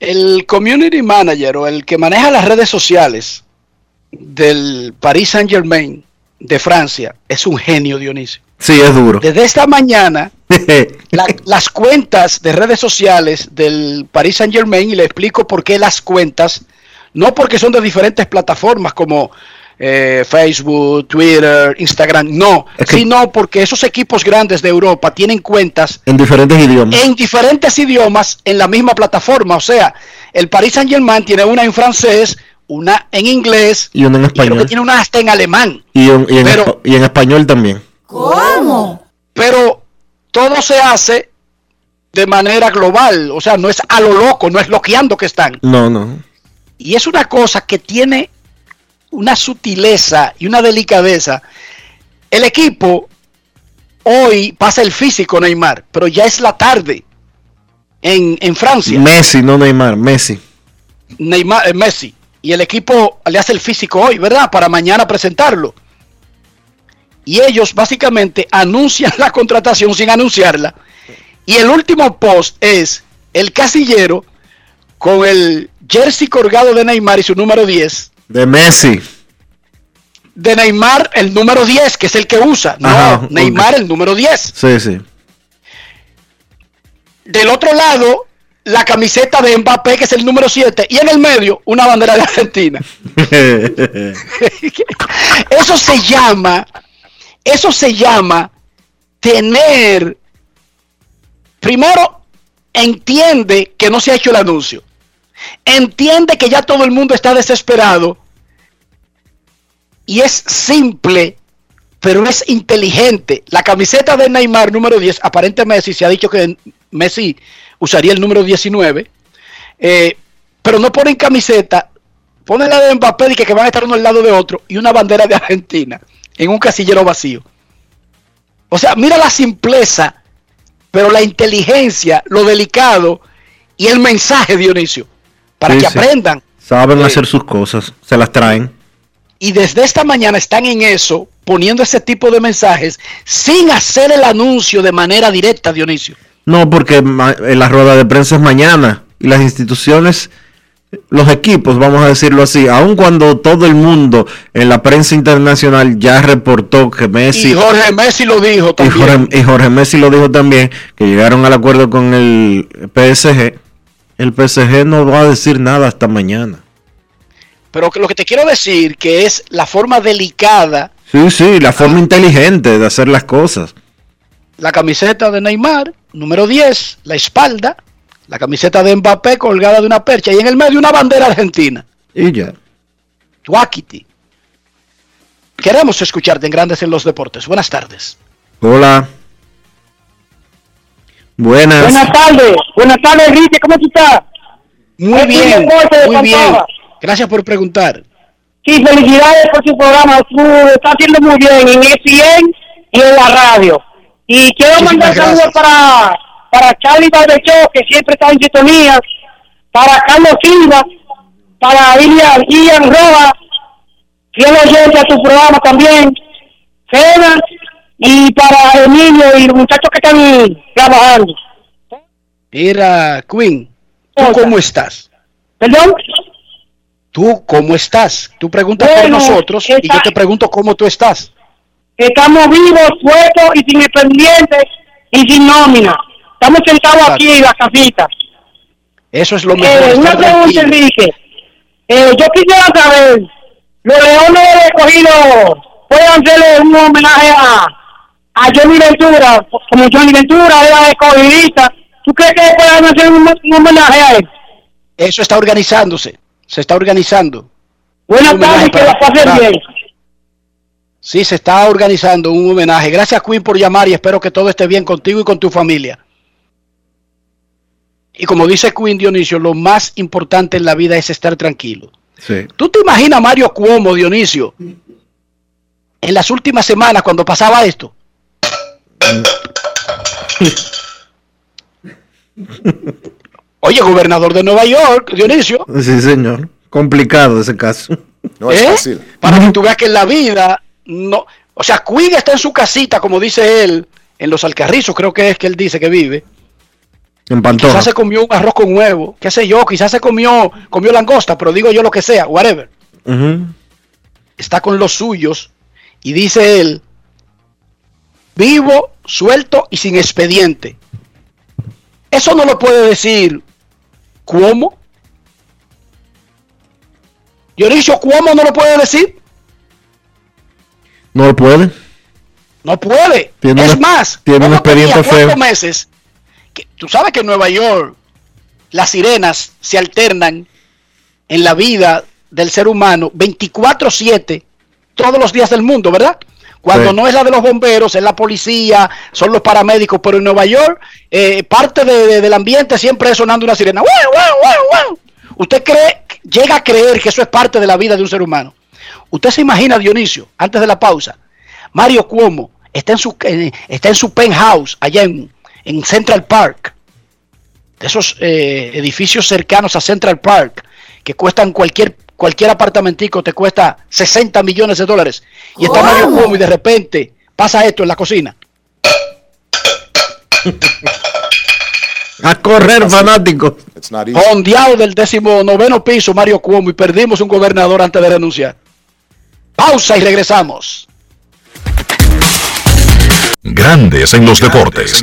El community manager o el que maneja las redes sociales del Paris Saint Germain de Francia es un genio, Dionisio. Sí, es duro. Desde esta mañana, la- las cuentas de redes sociales del Paris Saint Germain, y le explico por qué las cuentas, no porque son de diferentes plataformas como eh, Facebook, Twitter, Instagram, no, sino porque esos equipos grandes de Europa tienen cuentas En diferentes idiomas. en diferentes idiomas en la misma plataforma. O sea, el Paris Saint Germain tiene una en francés, una en inglés, Y uno en y creo que español. tiene una hasta en alemán. Y, en- y en, Pero- espa- y en español también. ¿Cómo? Pero todo se hace de manera global, o sea, no es a lo loco, no es loqueando que están. No, no. Y es una cosa que tiene una sutileza y una delicadeza. El equipo hoy pasa el físico Neymar, pero ya es la tarde en, en Francia. Messi, no Neymar, Messi. Neymar, eh, Messi. Y el equipo le hace el físico hoy, ¿verdad? Para mañana presentarlo. Y ellos básicamente anuncian la contratación sin anunciarla. Y el último post es el casillero con el jersey colgado de Neymar y su número 10. De Messi. De Neymar el número 10, que es el que usa. No, Ajá, Neymar el número 10. Sí, sí. Del otro lado, la camiseta de Mbappé, que es el número 7. Y en el medio, una bandera de Argentina. Eso se llama, eso se llama tener, primero, entiende que no se ha hecho el anuncio. Entiende que ya todo el mundo está desesperado. Y es simple, pero es inteligente. La camiseta de Neymar número 10, aparentemente se ha dicho que Messi usaría el número 19. eh, pero no ponen camiseta, ponen la de Mbappé y que, que van a estar uno al lado de otro y una bandera de Argentina en un casillero vacío. O sea, mira la simpleza, pero la inteligencia, lo delicado y el mensaje, Dionisio, para Sí, que sí. aprendan. Saben Eh, hacer sus cosas, se las traen. Y desde esta mañana están en eso, poniendo ese tipo de mensajes, sin hacer el anuncio de manera directa, Dionisio. No, porque la rueda de prensa es mañana y las instituciones, los equipos, vamos a decirlo así, aun cuando todo el mundo en la prensa internacional ya reportó que Messi y Jorge Messi lo dijo y también. Jorge, y Jorge Messi lo dijo también, que llegaron al acuerdo con el PSG, el PSG no va a decir nada hasta mañana. Pero lo que te quiero decir que es la forma delicada, Sí, sí, la forma inteligente de hacer las cosas. la camiseta de Neymar, número 10, la espalda, la camiseta de Mbappé colgada de una percha y en el medio una bandera argentina. Y ya. Tuakiti. Queremos escucharte en Grandes en los Deportes. Buenas tardes. Hola. Buenas. Buenas tardes, buenas tardes Enrique, ¿cómo tú estás? Muy bien, muy bien. Gracias por preguntar. Sí, felicidades por su programa, tú estás haciendo muy bien en ESPN y en la radio. Y quiero Muchísimas mandar saludos para, para Charlie Barbechó, que siempre está en sintonía, para Carlos Silva, para Ilian, Ian Rojas, fiel oyente a tu programa también, Fena, y para Emilio y los muchachos que están trabajando. Mira, Queen, ¿tú cómo estás? ¿Perdón? ¿Tú cómo estás? Tú preguntas por Bueno, nosotros y yo está- te pregunto cómo tú estás. Estamos vivos, sueltos y sin expedientes y sin nómina. Estamos sentados aquí en la casita. Eso es lo mejor. Eh, una pregunta. Enrique. Eh, yo quisiera saber, los leones de escogido pueden hacerle un homenaje a, a Johnny Ventura, como Johnny Ventura era escogidista. ¿Tú crees que pueden hacer un, un homenaje a él? Eso está organizándose. Se está organizando. Buenas tardes, que la pasen para- bien. Sí, se está organizando un homenaje. Gracias, Queen, por llamar y espero que todo esté bien contigo y con tu familia. Y como dice Queen Dionisio, lo más importante en la vida es estar tranquilo. Sí. ¿Tú te imaginas a Mario Cuomo, Dionisio, en las últimas semanas cuando pasaba esto? Oye, gobernador de Nueva York, Dionisio, Sí, señor. Complicado ese caso. ¿eh? para que tú veas que en la vida no, o sea, Queen está en su casita, como dice él, en los Alcarrizos, creo que es que él dice que vive. En Pantoja. Quizás se comió un arroz con huevo, qué sé yo, quizás se comió, comió langosta, pero digo yo lo que sea, whatever. Está con los suyos y dice él, vivo, suelto y sin expediente. Eso no lo puede decir Cuomo. Dionisio Cuomo no lo puede decir. No lo puede. No puede. Tiene es más, tiene un expediente feo. meses. que- tú sabes que en Nueva York las sirenas se alternan en la vida del ser humano 24/7 todos los días del mundo, ¿verdad? Cuando Sí. no es la de los bomberos, es la policía, son los paramédicos, pero en Nueva York eh, parte de- de- del ambiente siempre es sonando una sirena. ¡Wow, wow, wow, wow! ¿Usted cree, llega a creer que eso es parte de la vida de un ser humano? ¿Usted se imagina, Dionisio, antes de la pausa, Mario Cuomo está en su, eh, está en su penthouse allá en, en Central Park, de esos eh, edificios cercanos a Central Park, que cuestan cualquier, cualquier apartamentico, te cuesta 60 millones de dólares. Y está Mario Cuomo y de repente pasa esto en la cocina. A correr, fanático. Fondeado del décimo noveno piso, Mario Cuomo, y perdimos un gobernador antes de renunciar. Pausa y regresamos. Grandes en los deportes.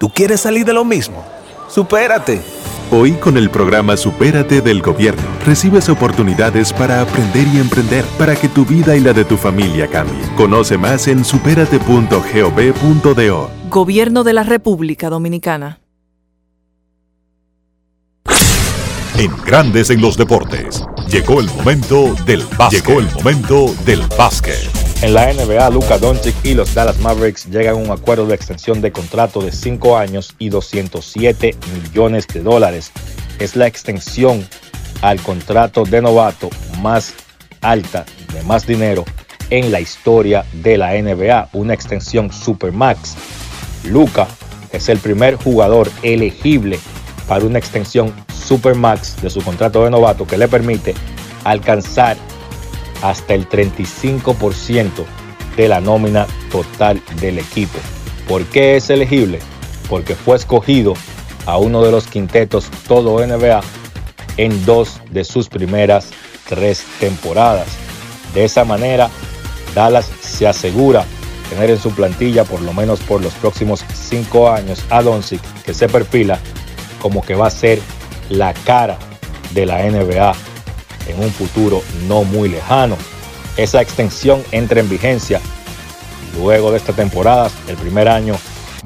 ¿Tú quieres salir de lo mismo? Supérate. Hoy con el programa Supérate del Gobierno recibes oportunidades para aprender y emprender para que tu vida y la de tu familia cambie. Conoce más en superate.gov.do. Gobierno de la República Dominicana. En Grandes en los deportes. Llegó el momento del básquet. Llegó el momento del básquet. En la NBA, Luka Doncic y los Dallas Mavericks llegan a un acuerdo de extensión de contrato de 5 años y 207 millones de dólares. Es la extensión al contrato de novato más alta, de más dinero en la historia de la NBA, una extensión Supermax. Luka es el primer jugador elegible para una extensión Supermax de su contrato de novato que le permite alcanzar hasta el 35% de la nómina total del equipo. ¿Por qué es elegible? Porque fue escogido a uno de los quintetos todo NBA en dos de sus primeras tres temporadas. De esa manera, Dallas se asegura tener en su plantilla por lo menos por los próximos cinco años a Doncic, que se perfila como que va a ser la cara de la NBA en un futuro no muy lejano. Esa extensión entra en vigencia luego de esta temporada, el primer año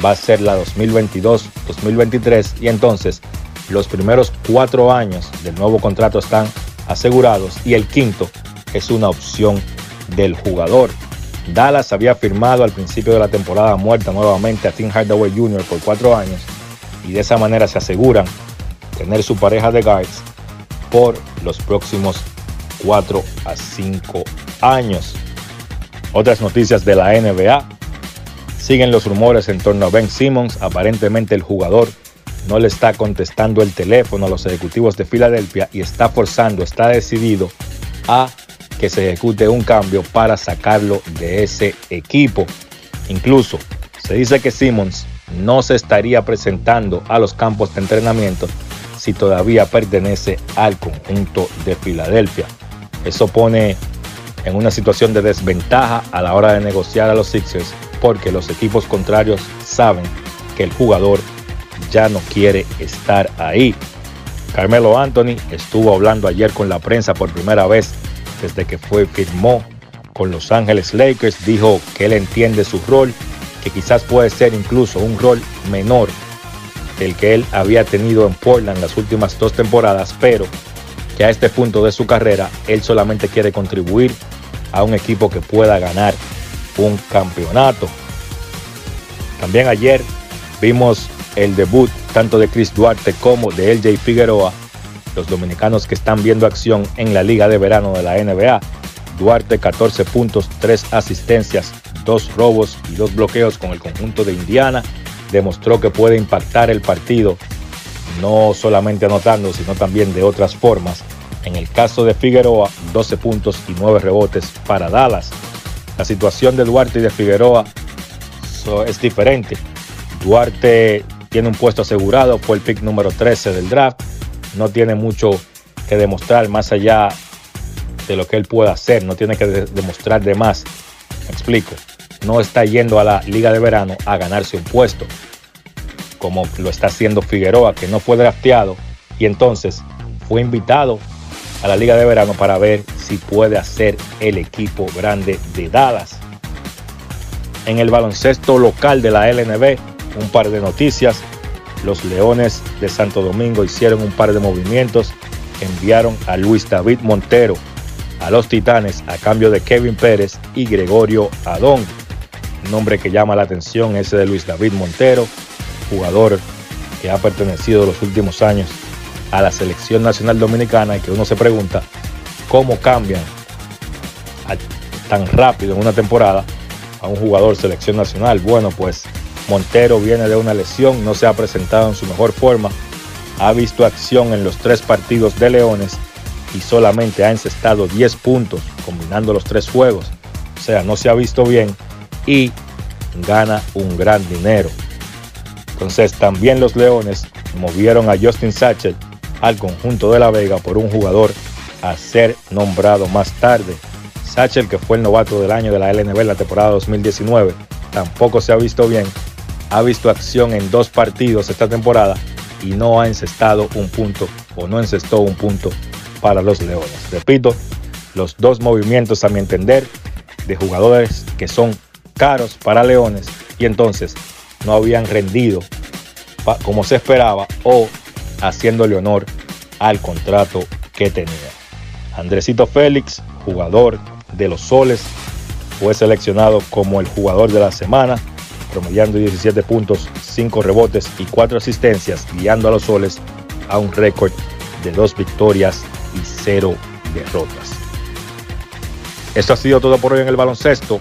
va a ser la 2022-2023 y entonces los primeros cuatro años del nuevo contrato están asegurados y el quinto es una opción del jugador. Dallas había firmado al principio de la temporada muerta nuevamente a Tim Hardaway Jr. por cuatro años y de esa manera se aseguran tener su pareja de guards por los próximos 4 a 5 años. Otras noticias de la NBA. Siguen los rumores en torno a Ben Simmons. Aparentemente el jugador no le está contestando el teléfono a los ejecutivos de Filadelfia y está forzando, está decidido a que se ejecute un cambio para sacarlo de ese equipo. Incluso se dice que Simmons no se estaría presentando a los campos de entrenamiento si todavía pertenece al conjunto de Filadelfia. Eso pone en una situación de desventaja a la hora de negociar a los Sixers porque los equipos contrarios saben que el jugador ya no quiere estar ahí. Carmelo Anthony estuvo hablando ayer con la prensa por primera vez desde que fue firmó con Los Ángeles Lakers. Dijo que él entiende su rol, que quizás puede ser incluso un rol menor del que él había tenido en Portland las últimas dos temporadas, pero que a este punto de su carrera él solamente quiere contribuir a un equipo que pueda ganar un campeonato. También ayer vimos el debut tanto de Chris Duarte como de LJ Figueroa, los dominicanos que están viendo acción en la Liga de Verano de la NBA. Duarte 14 puntos, 3 asistencias, 2 robos y 2 bloqueos con el conjunto de Indiana. Demostró que puede impactar el partido, no solamente anotando, sino también de otras formas. En el caso de Figueroa, 12 puntos y 9 rebotes para Dallas. La situación de Duarte y de Figueroa es diferente. Duarte tiene un puesto asegurado, fue el pick número 13 del draft. No tiene mucho que demostrar más allá de lo que él pueda hacer, no tiene que demostrar de más. Me explico, no está yendo a la liga de verano a ganarse un puesto, como lo está haciendo Figueroa, que no fue drafteado y entonces fue invitado a la liga de verano para ver si puede hacer el equipo grande de Dallas. En el baloncesto local de la LNB, un par de noticias. Los Leones de Santo Domingo hicieron un par de movimientos. Enviaron a Luis David Montero a los Titanes a cambio de Kevin Pérez y Gregorio Adón. Nombre que llama la atención ese de Luis David Montero, jugador que ha pertenecido los últimos años a la selección nacional dominicana y que uno se pregunta cómo cambian tan rápido en una temporada a un jugador selección nacional. Bueno, pues Montero viene de una lesión, no se ha presentado en su mejor forma, ha visto acción en los tres partidos de Leones y solamente ha encestado 10 puntos combinando los tres juegos. O sea, no se ha visto bien y gana un gran dinero. Entonces también los Leones movieron a Justin Satchel al conjunto de La Vega por un jugador a ser nombrado más tarde. Satchel, que fue el novato del año de la LNB en la temporada 2019, tampoco se ha visto bien ha visto acción en dos partidos esta temporada y no ha encestado un punto o no encestó un punto para los Leones. Repito, los dos movimientos a mi entender de jugadores que son caros para Leones y entonces no habían rendido como se esperaba o haciéndole honor al contrato que tenía. Andresito Félix, jugador de los Soles, fue seleccionado como el jugador de la semana promediando 17 puntos, 5 rebotes y 4 asistencias, guiando a los soles a un récord de 2 victorias y 0 derrotas. Esto ha sido todo por hoy en el baloncesto.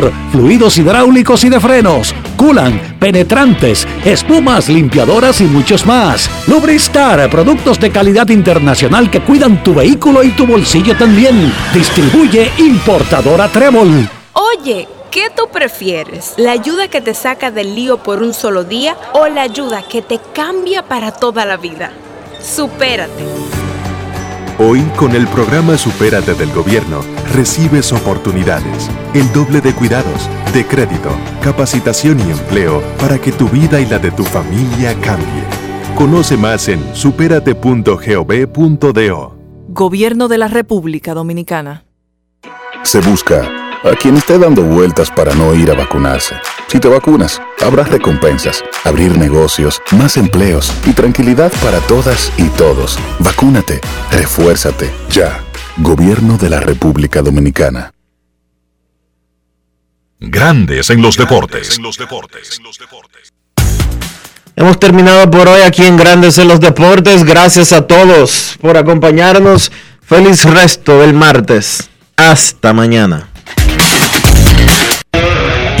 fluidos hidráulicos y de frenos, culan, penetrantes, espumas, limpiadoras y muchos más. Lubristar, productos de calidad internacional que cuidan tu vehículo y tu bolsillo también. Distribuye importadora Trébol. Oye, ¿qué tú prefieres? ¿La ayuda que te saca del lío por un solo día o la ayuda que te cambia para toda la vida? Supérate. Hoy, con el programa Supérate del Gobierno, recibes oportunidades, el doble de cuidados, de crédito, capacitación y empleo para que tu vida y la de tu familia cambie. Conoce más en superate.gov.do. Gobierno de la República Dominicana. Se busca a quien esté dando vueltas para no ir a vacunarse. Si te vacunas, habrá recompensas, abrir negocios, más empleos y tranquilidad para todas y todos. Vacúnate, refuérzate, ya. Gobierno de la República Dominicana. Grandes en los deportes. Hemos terminado por hoy aquí en Grandes en los Deportes. Gracias a todos por acompañarnos. Feliz resto del martes. Hasta mañana.